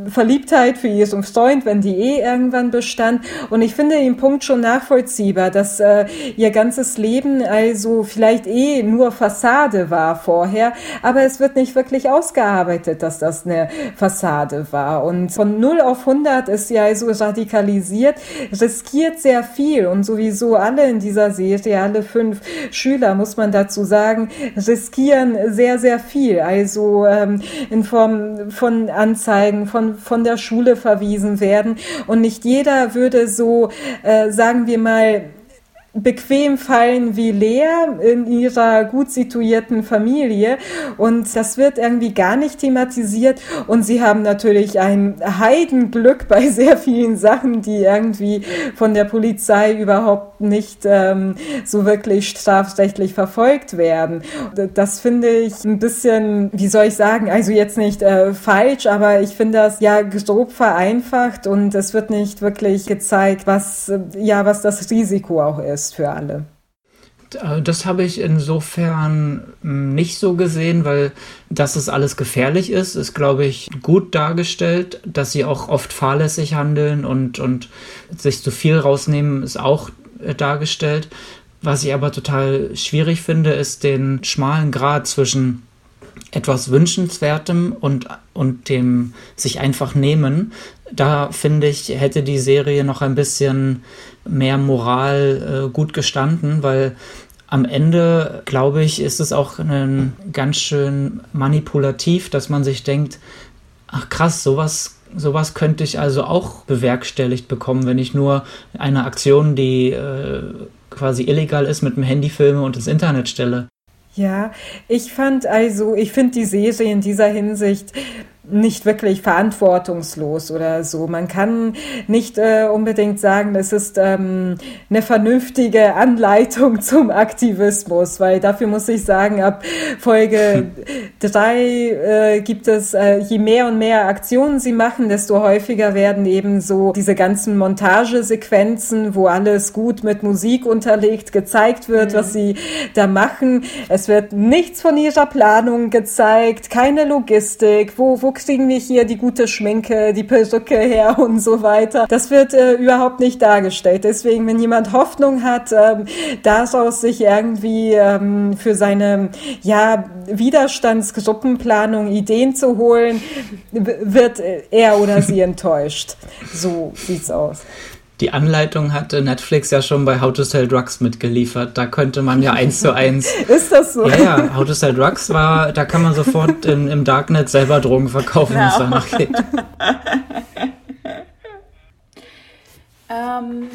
Verliebtheit für ihren Freund, wenn die eh irgendwann bestand. Und ich finde den Punkt schon nachvollziehbar, dass äh, ihr ganzes Leben also vielleicht eh nur Fassade war vorher, aber es wird nicht wirklich ausgearbeitet, dass das eine Fassade war. Und von 0 auf 100 ist sie also radikalisiert, riskiert sehr viel und sowieso alle in dieser Serie, alle fünf Schüler, muss man dazu sagen, riskieren sehr, sehr viel. Also ähm, in Form von Anzeigen, von von, der Schule verwiesen werden. Und nicht jeder würde so, äh, sagen wir mal, bequem fallen wie Lea in ihrer gut situierten Familie. Und das wird irgendwie gar nicht thematisiert. Und sie haben natürlich ein Heidenglück <laughs> bei sehr vielen Sachen, die irgendwie von der Polizei überhaupt nicht ähm, so wirklich strafrechtlich verfolgt werden. Das finde ich ein bisschen, wie soll ich sagen, also jetzt nicht äh, falsch, aber ich finde das ja grob vereinfacht und es wird nicht wirklich gezeigt, was äh, ja was das Risiko auch ist ist für alle. Äh, das habe ich insofern hm, nicht so gesehen, weil dass es alles gefährlich ist, ist, glaube ich, gut dargestellt. Dass sie auch oft fahrlässig handeln und, und sich zu viel rausnehmen, ist auch äh, dargestellt. Was ich aber total schwierig finde, ist den schmalen Grad zwischen etwas Wünschenswertem und, und dem sich einfach nehmen. Da finde ich, hätte die Serie noch ein bisschen mehr Moral äh, gut gestanden, weil am Ende, glaube ich, ist es auch ganz schön manipulativ, dass man sich denkt, ach krass, sowas, sowas könnte ich also auch bewerkstelligt bekommen, wenn ich nur eine Aktion, die äh, quasi illegal ist, mit dem Handy filme und ins Internet stelle. Ja, ich fand also, ich finde die Serie in dieser Hinsicht nicht wirklich verantwortungslos oder so. Man kann nicht äh, unbedingt sagen, es ist ähm, eine vernünftige Anleitung <laughs> zum Aktivismus, weil dafür muss ich sagen, ab Folge <laughs> drei äh, gibt es, äh, je mehr und mehr Aktionen sie machen, desto häufiger werden eben so diese ganzen Montagesequenzen, wo alles gut mit Musik unterlegt gezeigt wird, mhm. was sie da machen. Es wird nichts von ihrer Planung gezeigt, keine Logistik, wo, wo kriegen wir hier die gute Schminke, die Perücke her <laughs> und so weiter. Das wird äh, überhaupt nicht dargestellt. Deswegen, wenn jemand Hoffnung hat, ähm, daraus sich irgendwie ähm, für seine ja, Widerstandsgruppenplanung Ideen zu holen, wird er oder sie <laughs> enttäuscht. So sieht's aus. Die Anleitung hatte Netflix ja schon bei How to Sell Drugs mitgeliefert. Da könnte man ja eins zu eins. <laughs> Ist das so? Ja, ja. How to Sell Drugs war, da kann man sofort in, im Darknet selber Drogen verkaufen, wenn es danach geht. <laughs> ähm,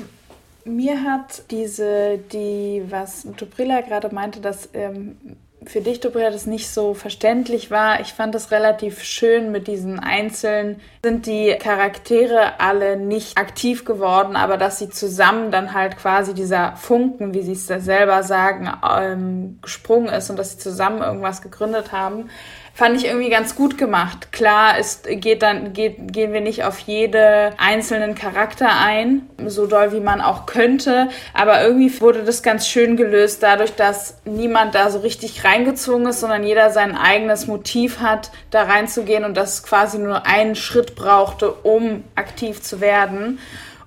mir hat diese, die, was Tuprila gerade meinte, dass ähm, für dich, Dobria, das nicht so verständlich war. Ich fand es relativ schön mit diesen Einzelnen. Sind die Charaktere alle nicht aktiv geworden, aber dass sie zusammen dann halt quasi dieser Funken, wie sie es selber sagen, ähm, gesprungen ist und dass sie zusammen irgendwas gegründet haben fand ich irgendwie ganz gut gemacht. Klar, es geht dann, geht, gehen wir nicht auf jede einzelnen Charakter ein, so doll wie man auch könnte, aber irgendwie wurde das ganz schön gelöst, dadurch, dass niemand da so richtig reingezwungen ist, sondern jeder sein eigenes Motiv hat, da reinzugehen und das quasi nur einen Schritt brauchte, um aktiv zu werden.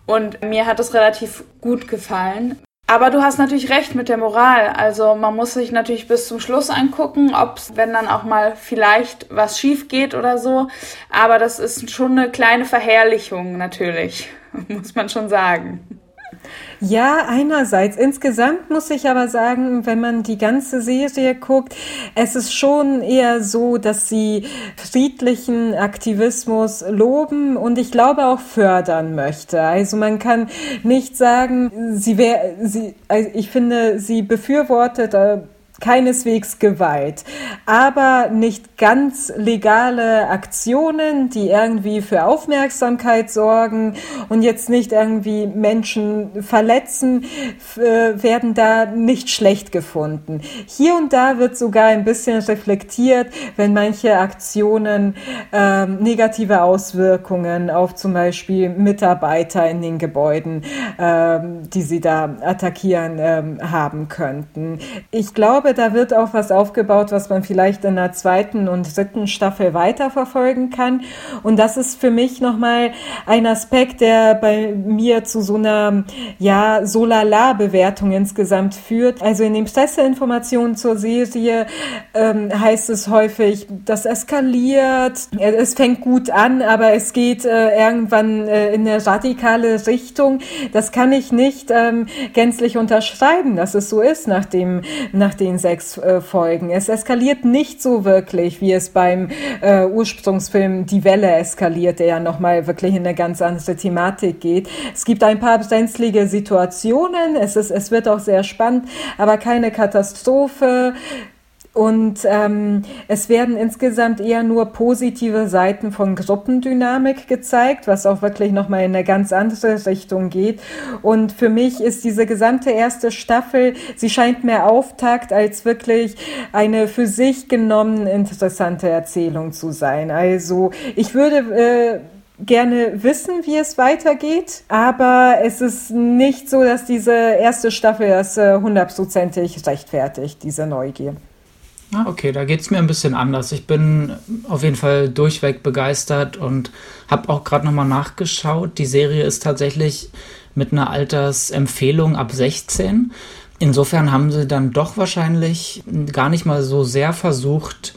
Und mir hat es relativ gut gefallen. Aber du hast natürlich recht mit der Moral. Also man muss sich natürlich bis zum Schluss angucken, ob wenn dann auch mal vielleicht was schief geht oder so. Aber das ist schon eine kleine Verherrlichung natürlich, <laughs> muss man schon sagen. Ja, einerseits. Insgesamt muss ich aber sagen, wenn man die ganze Serie guckt, es ist schon eher so, dass sie friedlichen Aktivismus loben und ich glaube auch fördern möchte. Also man kann nicht sagen, sie wäre, sie, also ich finde, sie befürwortet äh, keineswegs Gewalt, aber nicht ganz legale Aktionen, die irgendwie für Aufmerksamkeit sorgen und jetzt nicht irgendwie Menschen verletzen, werden da nicht schlecht gefunden. Hier und da wird sogar ein bisschen reflektiert, wenn manche Aktionen ähm, negative Auswirkungen auf zum Beispiel Mitarbeiter in den Gebäuden, ähm, die sie da attackieren, ähm, haben könnten. Ich glaube, glaube, da wird auch was aufgebaut, was man vielleicht in der zweiten und dritten Staffel weiterverfolgen kann. Und das ist für mich nochmal ein Aspekt, der bei mir zu so einer, ja, so lala Bewertung insgesamt führt. Also in den Presseinformationen zur Serie ähm, heißt es häufig, das eskaliert, es fängt gut an, aber es geht äh, irgendwann äh, in eine radikale Richtung. Das kann ich nicht ähm, gänzlich unterschreiben, dass es so ist nach, dem, nach den sechs äh, Folgen. Es eskaliert nicht so wirklich, wie es beim äh, Ursprungsfilm Die Welle eskaliert, der ja nochmal wirklich in eine ganz andere Thematik geht. Es gibt ein paar brenzlige Situationen, es, ist, es wird auch sehr spannend, aber keine Katastrophe. Und ähm, es werden insgesamt eher nur positive Seiten von Gruppendynamik gezeigt, was auch wirklich nochmal in eine ganz andere Richtung geht. Und für mich ist diese gesamte erste Staffel, sie scheint mehr Auftakt als wirklich eine für sich genommen interessante Erzählung zu sein. Also ich würde äh, gerne wissen, wie es weitergeht, aber es ist nicht so, dass diese erste Staffel das äh, hundertprozentig rechtfertigt, diese Neugier. Ah, okay, da geht es mir ein bisschen anders. Ich bin auf jeden Fall durchweg begeistert und habe auch gerade nochmal nachgeschaut. Die Serie ist tatsächlich mit einer Altersempfehlung ab 16. Insofern haben sie dann doch wahrscheinlich gar nicht mal so sehr versucht,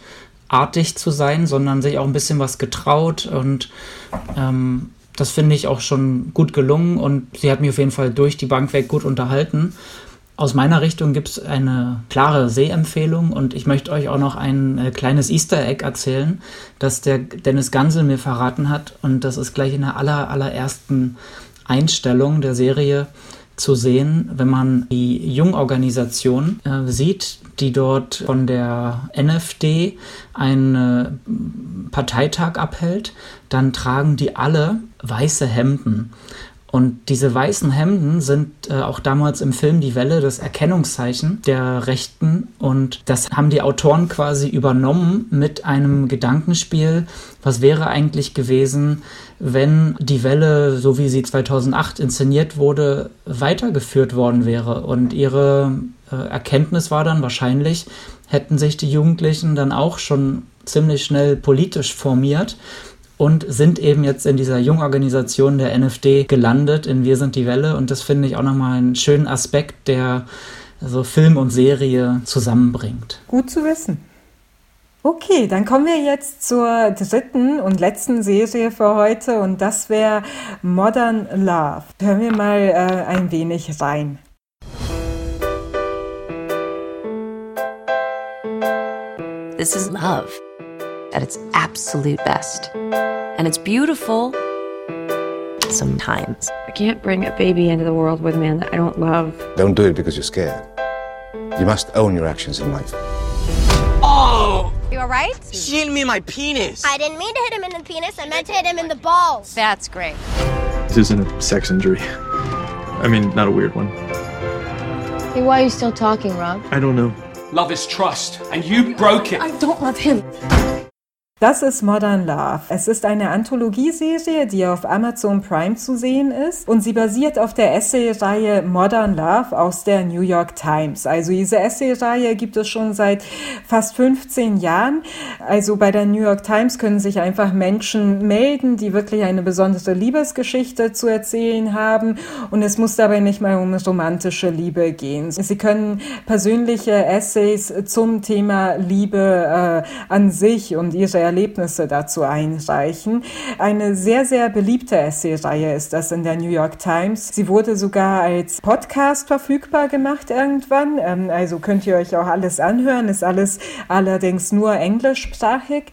artig zu sein, sondern sich auch ein bisschen was getraut und ähm, das finde ich auch schon gut gelungen und sie hat mich auf jeden Fall durch die Bank weg gut unterhalten. Aus meiner Richtung gibt es eine klare Sehempfehlung und ich möchte euch auch noch ein äh, kleines Easter Egg erzählen, das der Dennis Gansel mir verraten hat und das ist gleich in der aller, allerersten Einstellung der Serie zu sehen, wenn man die Jungorganisation äh, sieht, die dort von der NFD einen Parteitag abhält, dann tragen die alle weiße Hemden. Und diese weißen Hemden sind äh, auch damals im Film Die Welle das Erkennungszeichen der Rechten. Und das haben die Autoren quasi übernommen mit einem Gedankenspiel. Was wäre eigentlich gewesen, wenn die Welle, so wie sie 2008 inszeniert wurde, weitergeführt worden wäre? Und ihre äh, Erkenntnis war dann wahrscheinlich, hätten sich die Jugendlichen dann auch schon ziemlich schnell politisch formiert und sind eben jetzt in dieser Jungorganisation der NFD gelandet, in Wir sind die Welle. Und das finde ich auch nochmal einen schönen Aspekt, der so Film und Serie zusammenbringt. Gut zu wissen. Okay, dann kommen wir jetzt zur dritten und letzten Serie für heute und das wäre Modern Love. Hören wir mal äh, ein wenig rein. This is love. At its absolute best. And it's beautiful sometimes. I can't bring a baby into the world with a man that I don't love. Don't do it because you're scared. You must own your actions in life. Oh! You alright? She hit me in my penis. I didn't mean to hit him in the penis. I meant to hit him in the balls. That's great. This isn't a sex injury. I mean, not a weird one. Hey, why are you still talking, Rob? I don't know. Love is trust, and you broke it. I don't love him. Das ist Modern Love. Es ist eine Anthologieserie, die auf Amazon Prime zu sehen ist und sie basiert auf der Essay-Reihe Modern Love aus der New York Times. Also diese Essay-Reihe gibt es schon seit fast 15 Jahren. Also bei der New York Times können sich einfach Menschen melden, die wirklich eine besondere Liebesgeschichte zu erzählen haben und es muss dabei nicht mal um romantische Liebe gehen. Sie können persönliche Essays zum Thema Liebe äh, an sich und ihre Erlebnisse dazu einreichen. Eine sehr, sehr beliebte Essay-Reihe ist das in der New York Times. Sie wurde sogar als Podcast verfügbar gemacht irgendwann. Ähm, also könnt ihr euch auch alles anhören, ist alles allerdings nur englischsprachig.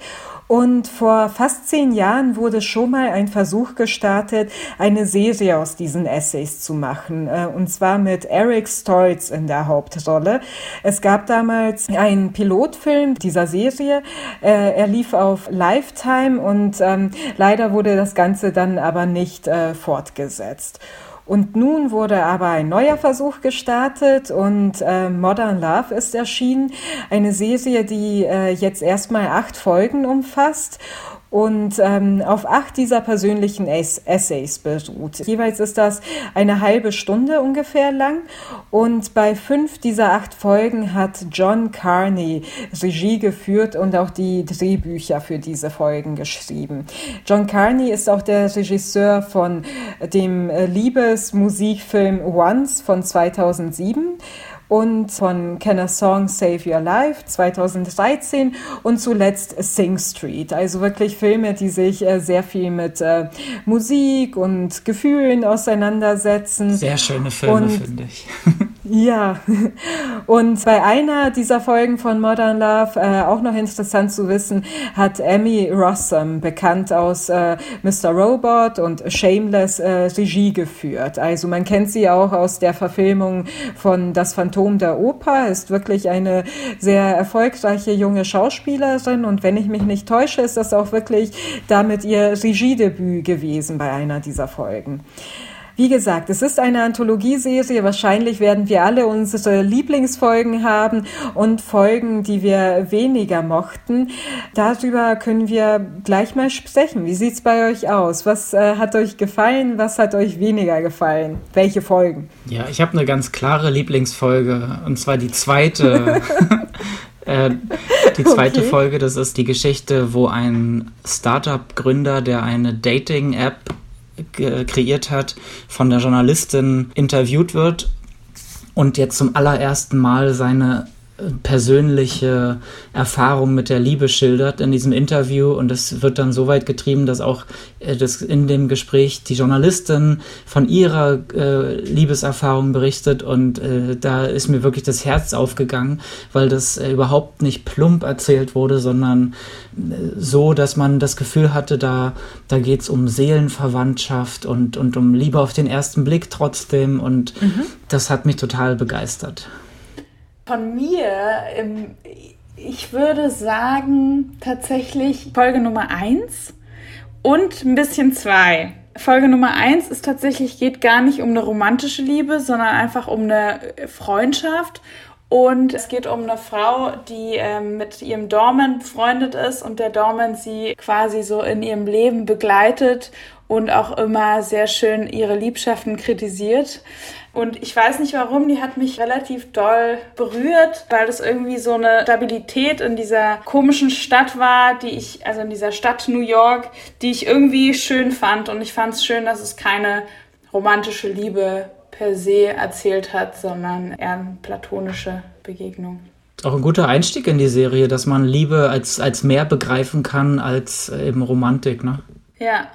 Und vor fast zehn Jahren wurde schon mal ein Versuch gestartet, eine Serie aus diesen Essays zu machen. Äh, und zwar mit Eric Stoltz in der Hauptrolle. Es gab damals einen Pilotfilm dieser Serie. Äh, er lief auf Lifetime und ähm, leider wurde das Ganze dann aber nicht äh, fortgesetzt. Und nun wurde aber ein neuer Versuch gestartet und äh, Modern Love ist erschienen. Eine Serie, die äh, jetzt erstmal acht Folgen umfasst und ähm, auf acht dieser persönlichen Essays beruht. Jeweils ist das eine halbe Stunde ungefähr lang und bei fünf dieser acht Folgen hat John Carney Regie geführt und auch die Drehbücher für diese Folgen geschrieben. John Carney ist auch der Regisseur von dem Liebesmusikfilm Once von 2007 und von Can a Song Save Your Life 2013 und zuletzt Sing Street. Also wirklich Filme, die sich äh, sehr viel mit äh, Musik und Gefühlen auseinandersetzen. Sehr schöne Filme, finde ich. <laughs> Ja, und bei einer dieser Folgen von Modern Love, äh, auch noch interessant zu wissen, hat Amy Rossum, bekannt aus äh, Mr. Robot und Shameless, äh, Regie geführt. Also man kennt sie auch aus der Verfilmung von Das Phantom der Oper, ist wirklich eine sehr erfolgreiche junge Schauspielerin und wenn ich mich nicht täusche, ist das auch wirklich damit ihr Regiedebüt gewesen bei einer dieser Folgen. Wie gesagt, es ist eine Anthologieserie. Wahrscheinlich werden wir alle unsere Lieblingsfolgen haben und Folgen, die wir weniger mochten. Darüber können wir gleich mal sprechen. Wie sieht's bei euch aus? Was äh, hat euch gefallen? Was hat euch weniger gefallen? Welche Folgen? Ja, ich habe eine ganz klare Lieblingsfolge und zwar die zweite. <laughs> Äh, die zweite okay. Folge, das ist die Geschichte, wo ein Startup-Gründer, der eine Dating-App kreiert hat, von der Journalistin interviewt wird und jetzt zum allerersten Mal seine persönliche Erfahrung mit der Liebe schildert in diesem Interview und das wird dann so weit getrieben, dass auch äh, das in dem Gespräch die Journalistin von ihrer äh, Liebeserfahrung berichtet und äh, da ist mir wirklich das Herz aufgegangen, weil das äh, überhaupt nicht plump erzählt wurde, sondern äh, so, dass man das Gefühl hatte, da, da geht es um Seelenverwandtschaft und, und um Liebe auf den ersten Blick trotzdem und mhm. das hat mich total begeistert. Von mir, ich würde sagen, tatsächlich Folge Nummer 1 und ein bisschen 2. Folge Nummer 1 ist tatsächlich, geht gar nicht um eine romantische Liebe, sondern einfach um eine Freundschaft. Und es geht um eine Frau, die ähm, mit ihrem Dorman befreundet ist und der Dorman sie quasi so in ihrem Leben begleitet und auch immer sehr schön ihre Liebschaften kritisiert. Und ich weiß nicht warum, die hat mich relativ doll berührt, weil das irgendwie so eine Stabilität in dieser komischen Stadt war, die ich, also in dieser Stadt New York, die ich irgendwie schön fand. Und ich fand es schön, dass es keine romantische Liebe per se erzählt hat, sondern eher eine platonische Begegnung. Auch ein guter Einstieg in die Serie, dass man Liebe als, als mehr begreifen kann als eben Romantik, ne? Ja.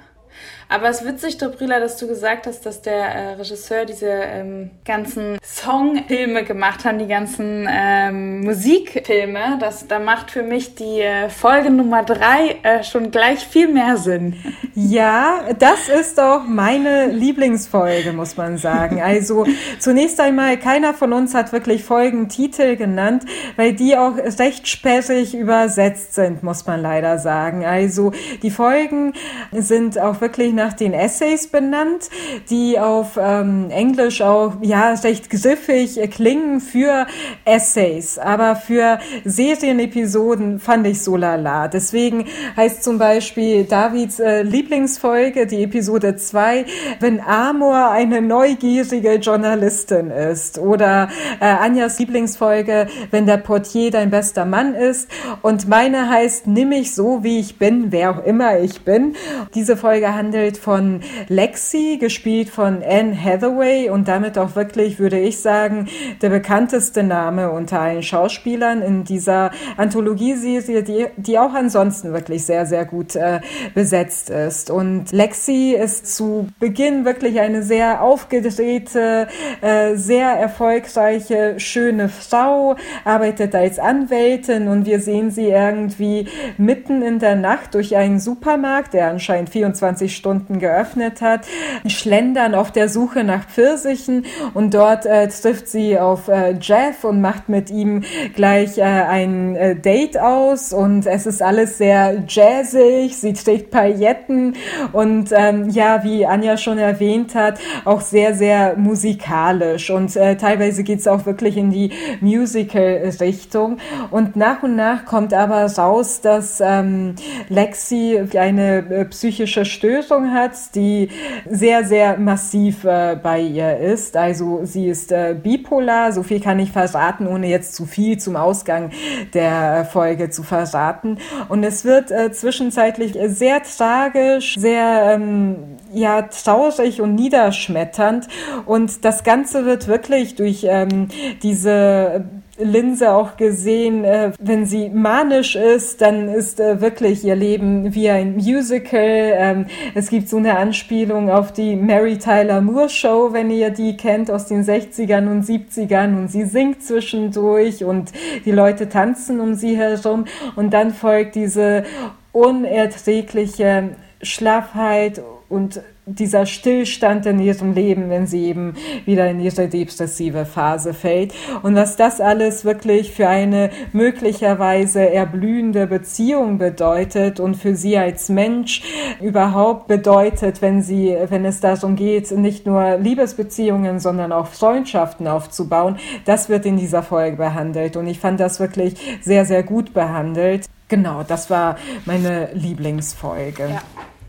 Aber es ist witzig, Dobrila, dass du gesagt hast, dass der äh, Regisseur diese ähm, ganzen Songfilme gemacht hat, die ganzen ähm, Musikfilme. Das, da macht für mich die äh, Folge Nummer drei äh, schon gleich viel mehr Sinn. <laughs> Ja, das ist auch meine Lieblingsfolge, muss man sagen. Also zunächst einmal, keiner von uns hat wirklich Folgentitel genannt, weil die auch recht sperrig übersetzt sind, muss man leider sagen. Also die Folgen sind auch wirklich nach den Essays benannt, die auf ähm, Englisch auch ja recht griffig klingen für Essays, aber für Serienepisoden fand ich so lala. Deswegen heißt zum Beispiel Davids äh, Lieblingsfolge, die Episode 2, wenn Amor eine neugierige Journalistin ist oder äh, Anjas Lieblingsfolge, wenn der Portier dein bester Mann ist und meine heißt Nimm mich so, wie ich bin, wer auch immer ich bin. Diese Folge handelt handelt von Lexi, gespielt von Anne Hathaway und damit auch wirklich, würde ich sagen, der bekannteste Name unter allen Schauspielern in dieser Anthologieserie, die, die auch ansonsten wirklich sehr, sehr gut äh, besetzt ist. Und Lexi ist zu Beginn wirklich eine sehr aufgedrehte, äh, sehr erfolgreiche, schöne Frau, arbeitet als Anwältin und wir sehen sie irgendwie mitten in der Nacht durch einen Supermarkt, der anscheinend 24 Stunden Stunden geöffnet hat, schlendern auf der Suche nach Pfirsichen und dort äh, trifft sie auf äh, Jeff und macht mit ihm gleich äh, ein äh, Date aus und es ist alles sehr jazzig, sie trägt Pailletten und ähm, ja, wie Anja schon erwähnt hat, auch sehr, sehr musikalisch und äh, teilweise geht es auch wirklich in die Musical-Richtung und nach und nach kommt aber raus, dass ähm, Lexi eine äh, psychische Störung Erkrankung hat, die sehr, sehr massiv äh, bei ihr ist. Also sie ist äh, bipolar, so viel kann ich verraten, ohne jetzt zu viel zum Ausgang der Folge zu verraten. Und es wird äh, zwischenzeitlich sehr tragisch, sehr ähm, ja, traurig und niederschmetternd. Und das Ganze wird wirklich durch ähm, diese Linse auch gesehen, äh, wenn sie manisch ist, dann ist äh, wirklich ihr Leben wie ein Musical. Ähm, es gibt so eine Anspielung auf die Mary Tyler Moore Show, wenn ihr die kennt aus den 60ern und 70ern und sie singt zwischendurch und die Leute tanzen um sie herum und dann folgt diese unerträgliche Schlaffheit und dieser Stillstand in ihrem Leben, wenn sie eben wieder in ihre depressive Phase fällt. Und was das alles wirklich für eine möglicherweise erblühende Beziehung bedeutet und für sie als Mensch überhaupt bedeutet, wenn sie, wenn es darum geht, nicht nur Liebesbeziehungen, sondern auch Freundschaften aufzubauen, das wird in dieser Folge behandelt. Und ich fand das wirklich sehr, sehr gut behandelt. Genau, das war meine Lieblingsfolge. Ja,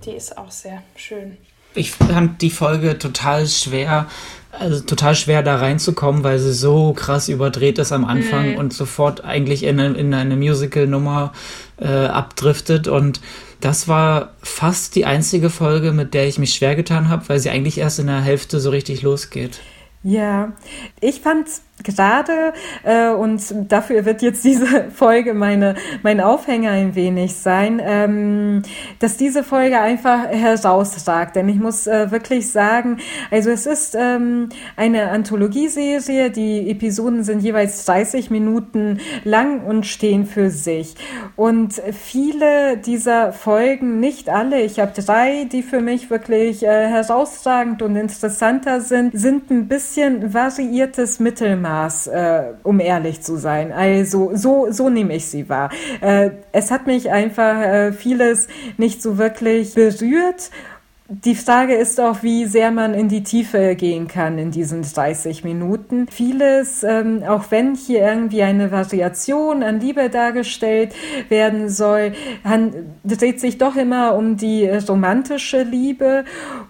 die ist auch sehr schön ich fand die Folge total schwer, also total schwer da reinzukommen, weil sie so krass überdreht ist am Anfang mhm. und sofort eigentlich in eine, in eine Musical-Nummer äh, abdriftet. Und das war fast die einzige Folge, mit der ich mich schwer getan habe, weil sie eigentlich erst in der Hälfte so richtig losgeht. Ja, ich fand gerade, äh, und dafür wird jetzt diese <laughs> Folge meine, mein Aufhänger ein wenig sein, ähm, dass diese Folge einfach herausragt. Denn ich muss äh, wirklich sagen, also es ist ähm, eine Anthologieserie, die Episoden sind jeweils 30 Minuten lang und stehen für sich. Und viele dieser Folgen, nicht alle, ich habe drei, die für mich wirklich äh, herausragend und interessanter sind, sind ein bisschen variiertes Mittelmaß. Maß, äh, um ehrlich zu sein. Also so, so nehme ich sie wahr. Äh, es hat mich einfach äh, vieles nicht so wirklich berührt die Frage ist auch, wie sehr man in die Tiefe gehen kann in diesen 30 Minuten. Vieles, ähm, auch wenn hier irgendwie eine Variation an Liebe dargestellt werden soll, dreht sich doch immer um die romantische Liebe.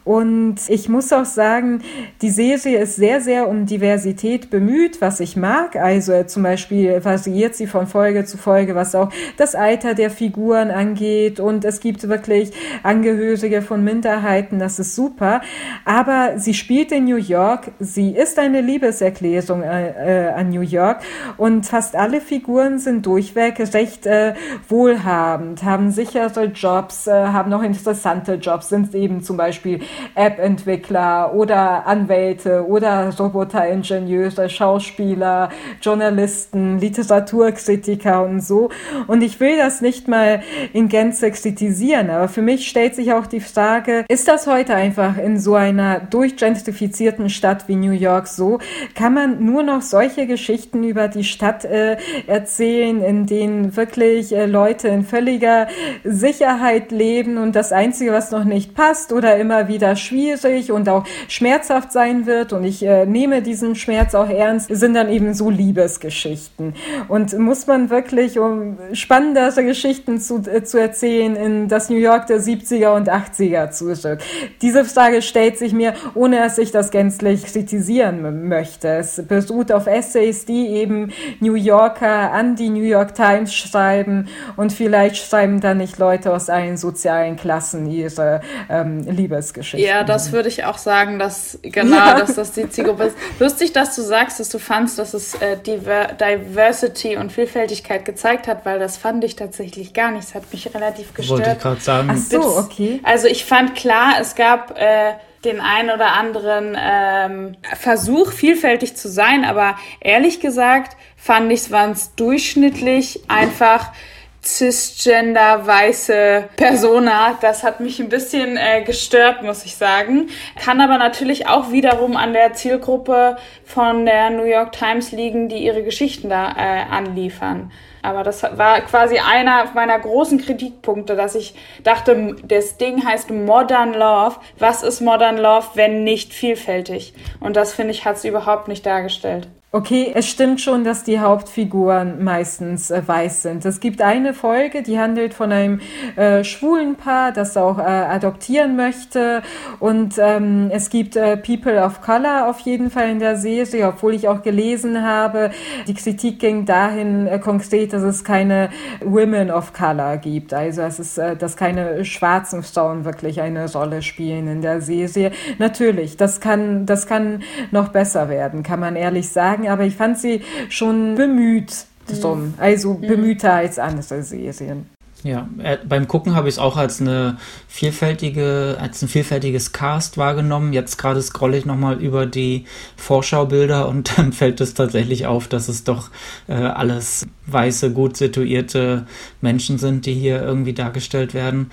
Und ich muss auch sagen, die Serie ist sehr, sehr um Diversität bemüht, was ich mag. Also zum Beispiel variiert sie von Folge zu Folge, was auch das Alter der Figuren angeht. Und es gibt wirklich Angehörige von Minderheiten Freiheiten, das ist super. Aber sie spielt in New York, sie ist eine Liebeserklärung äh, äh, an New York und fast alle Figuren sind durchweg recht äh, wohlhabend, haben sichere Jobs, äh, haben noch interessante Jobs, sind eben zum Beispiel App-Entwickler oder Anwälte oder Roboteringenieure, Schauspieler, Journalisten, Literaturkritiker und so. Und ich will das nicht mal in Gänze kritisieren, aber für mich stellt sich auch die Frage, ist das heute einfach in so einer durchgentrifizierten Stadt wie New York so? Kann man nur noch solche Geschichten über die Stadt äh, erzählen, in denen wirklich äh, Leute in völliger Sicherheit leben und das Einzige, was noch nicht passt oder immer wieder schwierig und auch schmerzhaft sein wird und ich äh, nehme diesen Schmerz auch ernst, sind dann eben so Liebesgeschichten. Und muss man wirklich, um spannendere Geschichten zu, äh, zu erzählen, in das New York der 70er und 80er zu Frühstück? Diese Frage stellt sich mir, ohne dass ich das gänzlich kritisieren möchte. Es beruht auf Essays, die eben New Yorker an die New York Times schreiben und vielleicht schreiben da nicht Leute aus allen sozialen Klassen ihre ähm, Liebesgeschichten. Ja, das würde ich auch sagen, dass genau, ja. dass das die Zielgruppe ist. Lustig, dass du sagst, dass du fandst, dass es äh, Diver Diversity und Vielfältigkeit gezeigt hat, weil das fand ich tatsächlich gar nicht. Es hat mich relativ gestört. Wollte ich gerade sagen. Ach so, okay. Also ich fand klar, es gab äh, den einen oder anderen ähm, Versuch, vielfältig zu sein, aber ehrlich gesagt fand ich es waren es durchschnittlich einfach cisgender weiße Persona. Das hat mich ein bisschen äh, gestört, muss ich sagen. Kann aber natürlich auch wiederum an der Zielgruppe von der New York Times liegen, die ihre Geschichten da äh, anliefern. Aber das war quasi einer meiner großen Kritikpunkte, dass ich dachte, das Ding heißt Modern Love. Was ist Modern Love, wenn nicht vielfältig? Und das finde ich, hat es überhaupt nicht dargestellt. Okay, es stimmt schon, dass die Hauptfiguren meistens äh, weiß sind. Es gibt eine Folge, die handelt von einem äh, schwulen Paar, das auch äh, adoptieren möchte. Und ähm, es gibt äh, People of Color auf jeden Fall in der Serie, obwohl ich auch gelesen habe, die Kritik ging dahin äh, konkret, dass es keine Women of Color gibt. Also es ist, äh, dass keine schwarzen Frauen wirklich eine Rolle spielen in der Serie. Natürlich, das kann, das kann noch besser werden, kann man ehrlich sagen aber ich fand sie schon bemüht, mhm. also mhm. bemühter als andere Serien. Ja, äh, beim Gucken habe ich es auch als eine vielfältige, als ein vielfältiges Cast wahrgenommen. Jetzt gerade scrolle ich nochmal über die Vorschaubilder und <laughs> dann fällt es tatsächlich auf, dass es doch äh, alles weiße, gut situierte Menschen sind, die hier irgendwie dargestellt werden.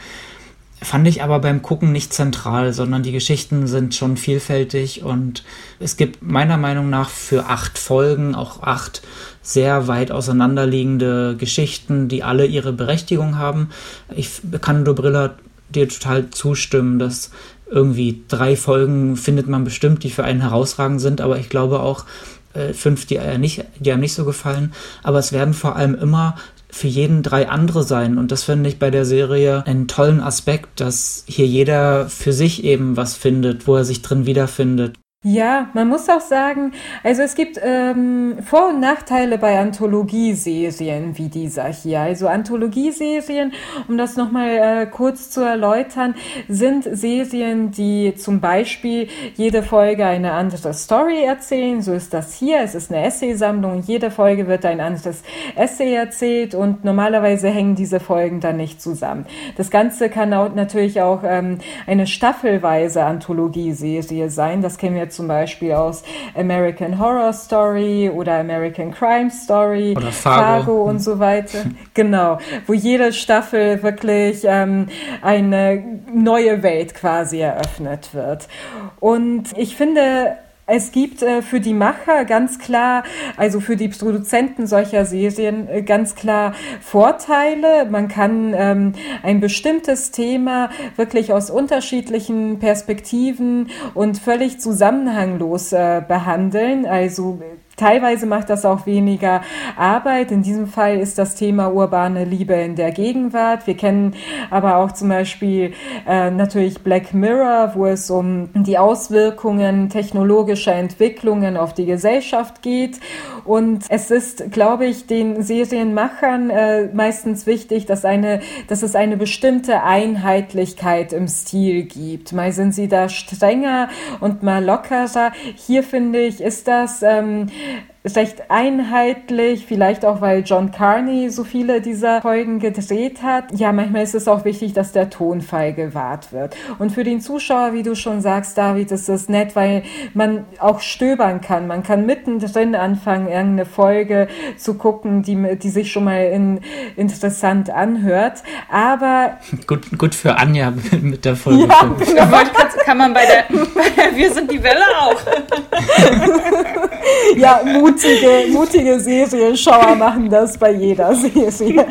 Fand ich aber beim Gucken nicht zentral, sondern die Geschichten sind schon vielfältig und es gibt meiner Meinung nach für acht Folgen auch acht sehr weit auseinanderliegende Geschichten, die alle ihre Berechtigung haben. Ich kann Dobrilla dir total zustimmen, dass irgendwie drei Folgen findet man bestimmt, die für einen herausragend sind, aber ich glaube auch, äh, fünf, die, äh, nicht, die einem nicht so gefallen. Aber es werden vor allem immer für jeden drei andere sein. Und das finde ich bei der Serie einen tollen Aspekt, dass hier jeder für sich eben was findet, wo er sich drin wiederfindet. Ja, man muss auch sagen, also es gibt ähm, Vor- und Nachteile bei Anthologieserien wie dieser hier. Also Anthologieserien, um das nochmal äh, kurz zu erläutern, sind Serien, die zum Beispiel jede Folge eine andere Story erzählen. So ist das hier. Es ist eine Essaysammlung. Jede Folge wird ein anderes Essay erzählt und normalerweise hängen diese Folgen dann nicht zusammen. Das Ganze kann auch natürlich auch ähm, eine staffelweise Anthologieserie sein. Das kennen wir zum Beispiel aus American Horror Story oder American Crime Story, oder Fargo, Fargo und so weiter. <laughs> genau, wo jede Staffel wirklich ähm, eine neue Welt quasi eröffnet wird. Und ich finde, es gibt äh, für die Macher ganz klar, also für die Produzenten solcher Serien äh, ganz klar Vorteile. Man kann ähm, ein bestimmtes Thema wirklich aus unterschiedlichen Perspektiven und völlig zusammenhanglos äh, behandeln. Also Teilweise macht das auch weniger Arbeit. In diesem Fall ist das Thema urbane Liebe in der Gegenwart. Wir kennen aber auch zum Beispiel äh, natürlich Black Mirror, wo es um die Auswirkungen technologischer Entwicklungen auf die Gesellschaft geht. Und es ist, glaube ich, den Serienmachern äh, meistens wichtig, dass, eine, dass es eine bestimmte Einheitlichkeit im Stil gibt. Mal sind sie da strenger und mal lockerer. Hier finde ich, ist das ähm, recht einheitlich, vielleicht auch, weil John Carney so viele dieser Folgen gedreht hat. Ja, manchmal ist es auch wichtig, dass der Tonfall gewahrt wird. Und für den Zuschauer, wie du schon sagst, David, ist es nett, weil man auch stöbern kann. Man kann mittendrin anfangen, irgendeine Folge zu gucken, die, die sich schon mal in, interessant anhört. Aber. <laughs> Gut, gut für Anja <laughs> mit der Folge. Ja, genau. kann man bei der, <laughs> bei Wir sind die Welle auch. Ja, mutige, mutige Serienschauer machen das bei jeder Serie.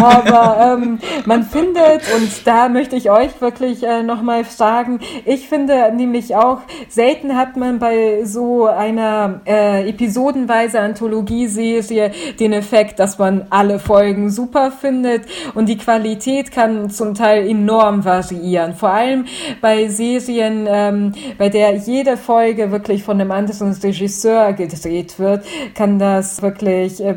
Aber ähm, man findet, und da möchte ich euch wirklich äh, nochmal fragen, ich finde nämlich auch, selten hat man bei so einer äh, episodenweise Anthologieserie den Effekt, dass man alle Folgen super findet und die Qualität kann zum Teil enorm variieren. Vor allem bei Serien, ähm, bei der jede Folge wirklich von einem anderen Regisseur gedreht wird, kann das wirklich äh,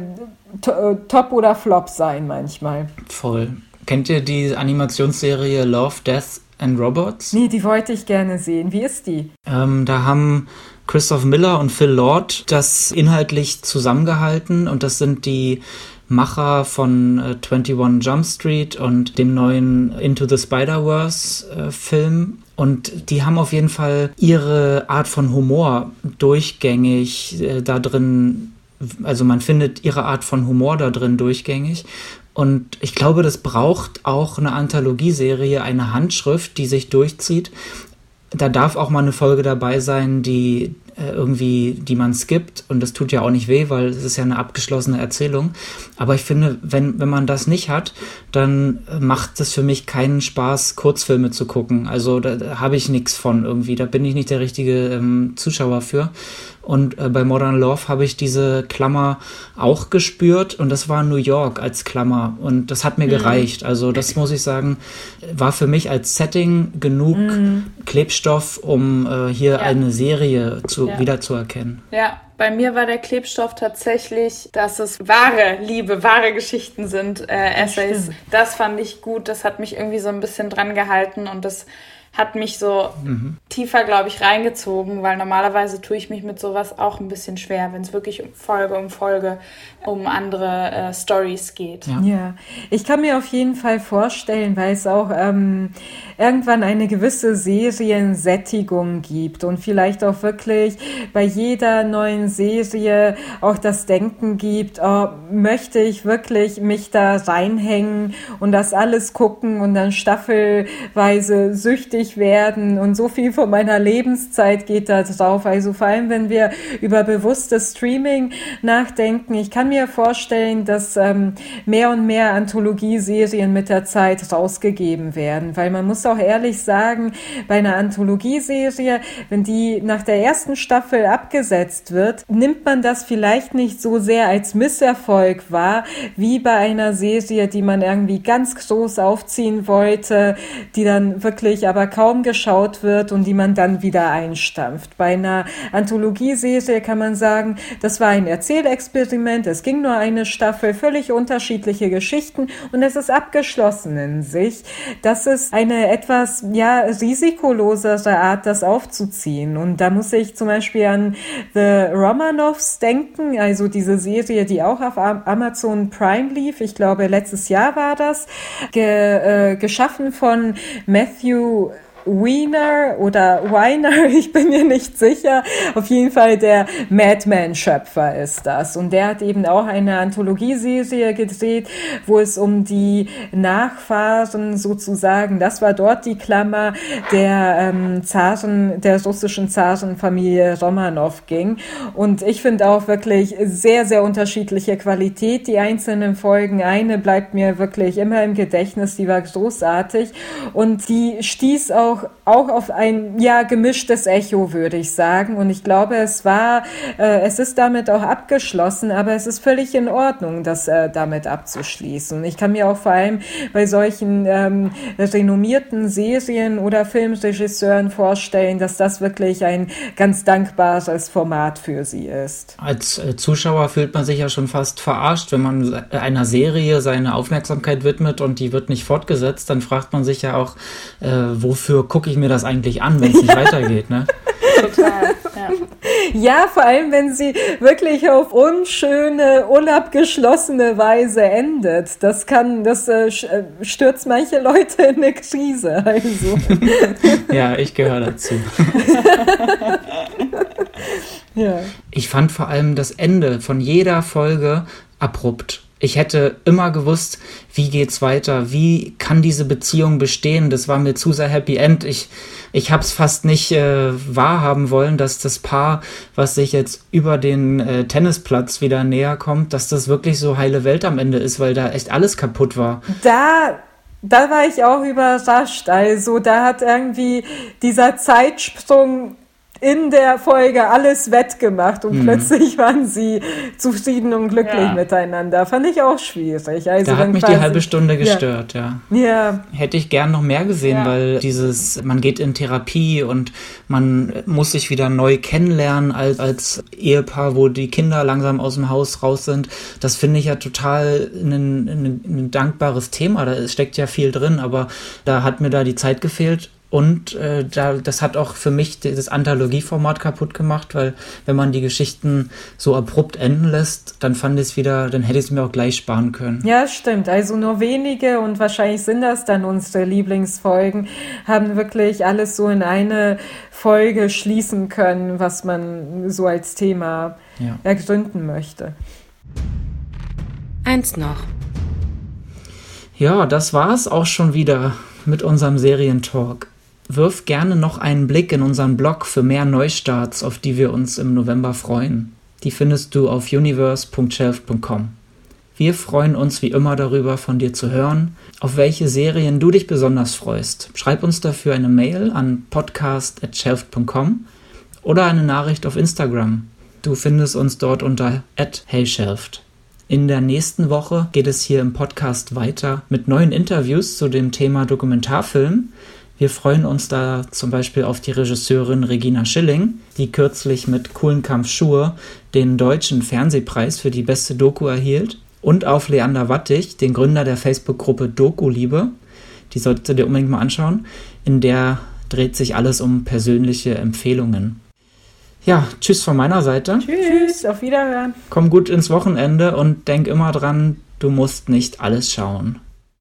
top oder flop sein manchmal. Voll. Kennt ihr die Animationsserie Love, Death and Robots? Nee, die wollte ich gerne sehen. Wie ist die? Ähm, da haben Christoph Miller und Phil Lord das inhaltlich zusammengehalten und das sind die Macher von äh, 21 Jump Street und dem neuen Into the Spider-Verse äh, Film. Und die haben auf jeden Fall ihre Art von Humor durchgängig äh, da drin, also man findet ihre Art von Humor da drin durchgängig. Und ich glaube, das braucht auch eine Anthologieserie, eine Handschrift, die sich durchzieht. Da darf auch mal eine Folge dabei sein, die irgendwie, die man skippt und das tut ja auch nicht weh, weil es ist ja eine abgeschlossene Erzählung. Aber ich finde, wenn, wenn man das nicht hat, dann macht es für mich keinen Spaß, Kurzfilme zu gucken. Also da, da habe ich nichts von irgendwie. Da bin ich nicht der richtige ähm, Zuschauer für. Und äh, bei Modern Love habe ich diese Klammer auch gespürt und das war New York als Klammer und das hat mir mhm. gereicht. Also das muss ich sagen, war für mich als Setting genug mhm. Klebstoff, um äh, hier ja. eine Serie zu, ja. wiederzuerkennen. Ja, bei mir war der Klebstoff tatsächlich, dass es wahre Liebe, wahre Geschichten sind, äh, Essays. Das, das fand ich gut, das hat mich irgendwie so ein bisschen dran gehalten und das hat mich so mhm. tiefer, glaube ich, reingezogen, weil normalerweise tue ich mich mit sowas auch ein bisschen schwer, wenn es wirklich um Folge um Folge um andere äh, Stories geht. Ja. ja. ich kann mir auf jeden Fall vorstellen, weil es auch ähm, irgendwann eine gewisse Seriensättigung gibt und vielleicht auch wirklich bei jeder neuen Serie auch das Denken gibt, oh, möchte ich wirklich mich da reinhängen und das alles gucken und dann staffelweise süchtig glücklich werden und so viel von meiner Lebenszeit geht da drauf. Also vor allem, wenn wir über bewusstes Streaming nachdenken. Ich kann mir vorstellen, dass ähm, mehr und mehr Anthologieserien mit der Zeit rausgegeben werden, weil man muss auch ehrlich sagen, bei einer Anthologieserie, wenn die nach der ersten Staffel abgesetzt wird, nimmt man das vielleicht nicht so sehr als Misserfolg wahr, wie bei einer Serie, die man irgendwie ganz groß aufziehen wollte, die dann wirklich aber kaum geschaut wird und die man dann wieder einstampft. Bei einer Anthologieserie kann man sagen, das war ein Erzählexperiment, es ging nur eine Staffel, völlig unterschiedliche Geschichten und es ist abgeschlossen in sich. Das ist eine etwas, ja, risikolosere Art, das aufzuziehen. Und da muss ich zum Beispiel an The Romanovs denken, also diese Serie, die auch auf Amazon Prime lief. Ich glaube, letztes Jahr war das. Ge, äh, geschaffen von Matthew Wiener oder Weiner, <laughs> ich bin mir nicht sicher. Auf jeden Fall der Madman-Schöpfer ist das. Und der hat eben auch eine Anthologieserie gedreht, wo es um die Nachfahren sozusagen, das war dort die Klammer der ähm, Zaren, der russischen Zarenfamilie Romanov ging. Und ich finde auch wirklich sehr, sehr unterschiedliche Qualität, die einzelnen Folgen. Eine bleibt mir wirklich immer im Gedächtnis, die war großartig. Und die stieß auch auch, auch auf ein ja gemischtes Echo, würde ich sagen. Und ich glaube, es war, äh, es ist damit auch abgeschlossen, aber es ist völlig in Ordnung, das äh, damit abzuschließen. Ich kann mir auch vor allem bei solchen ähm, renommierten Serien oder Filmregisseuren vorstellen, dass das wirklich ein ganz dankbares Format für sie ist. Als äh, Zuschauer fühlt man sich ja schon fast verarscht, wenn man einer Serie seine Aufmerksamkeit widmet und die wird nicht fortgesetzt, dann fragt man sich ja auch, äh, wofür gucke ich mir das eigentlich an, wenn es nicht weitergeht, ne? Total, ja. ja, vor allem, wenn sie wirklich auf unschöne, unabgeschlossene Weise endet. Das kann, das äh, äh stürzt manche Leute in eine Krise. Also. ja, ich gehöre dazu. ja. Ich fand vor allem das Ende von jeder Folge abrupt. Ich hätte immer gewusst, wie geht's weiter, wie kann diese Beziehung bestehen. Das war mir zu sehr Happy End. Ich, ich habe es fast nicht äh, wahrhaben wollen, dass das Paar, was sich jetzt über den äh, Tennisplatz wieder näher kommt, dass das wirklich so heile Welt am Ende ist, weil da echt alles kaputt war. Da da war ich auch überrascht. Also da hat irgendwie dieser Zeitsprung in der Folge alles wettgemacht und mhm. plötzlich waren sie zufrieden und glücklich ja. miteinander. Fand ich auch schwierig. Also da hat mich die halbe Stunde gestört, ja. ja. ja. Hätte ich gern noch mehr gesehen, ja. weil dieses, man geht in Therapie und man muss sich wieder neu kennenlernen als, als Ehepaar, wo die Kinder langsam aus dem Haus raus sind. Das finde ich ja total ein, ein, ein dankbares Thema. Da steckt ja viel drin, aber da hat mir da die Zeit gefehlt und äh, da, das hat auch für mich das Anthologieformat kaputt gemacht, weil wenn man die Geschichten so abrupt enden lässt, dann fand ich es wieder, dann hätte ich es mir auch gleich sparen können. Ja, stimmt. Also nur wenige und wahrscheinlich sind das dann unsere Lieblingsfolgen, haben wirklich alles so in eine Folge schließen können, was man so als Thema ja. ergründen möchte. Eins noch. Ja, das war es auch schon wieder mit unserem Serientalk. Wirf gerne noch einen Blick in unseren Blog für mehr Neustarts, auf die wir uns im November freuen. Die findest du auf universe.shelf.com. Wir freuen uns wie immer darüber, von dir zu hören, auf welche Serien du dich besonders freust. Schreib uns dafür eine Mail an podcast.shelf.com oder eine Nachricht auf Instagram. Du findest uns dort unter @heyshelft. In der nächsten Woche geht es hier im Podcast weiter mit neuen Interviews zu dem Thema Dokumentarfilm. Wir freuen uns da zum Beispiel auf die Regisseurin Regina Schilling, die kürzlich mit Coolen Kampf Schuhe den deutschen Fernsehpreis für die beste Doku erhielt, und auf Leander Wattig, den Gründer der Facebook-Gruppe Doku-Liebe. Die solltest du dir unbedingt mal anschauen. In der dreht sich alles um persönliche Empfehlungen. Ja, tschüss von meiner Seite. Tschüss, auf Wiederhören. Komm gut ins Wochenende und denk immer dran, du musst nicht alles schauen.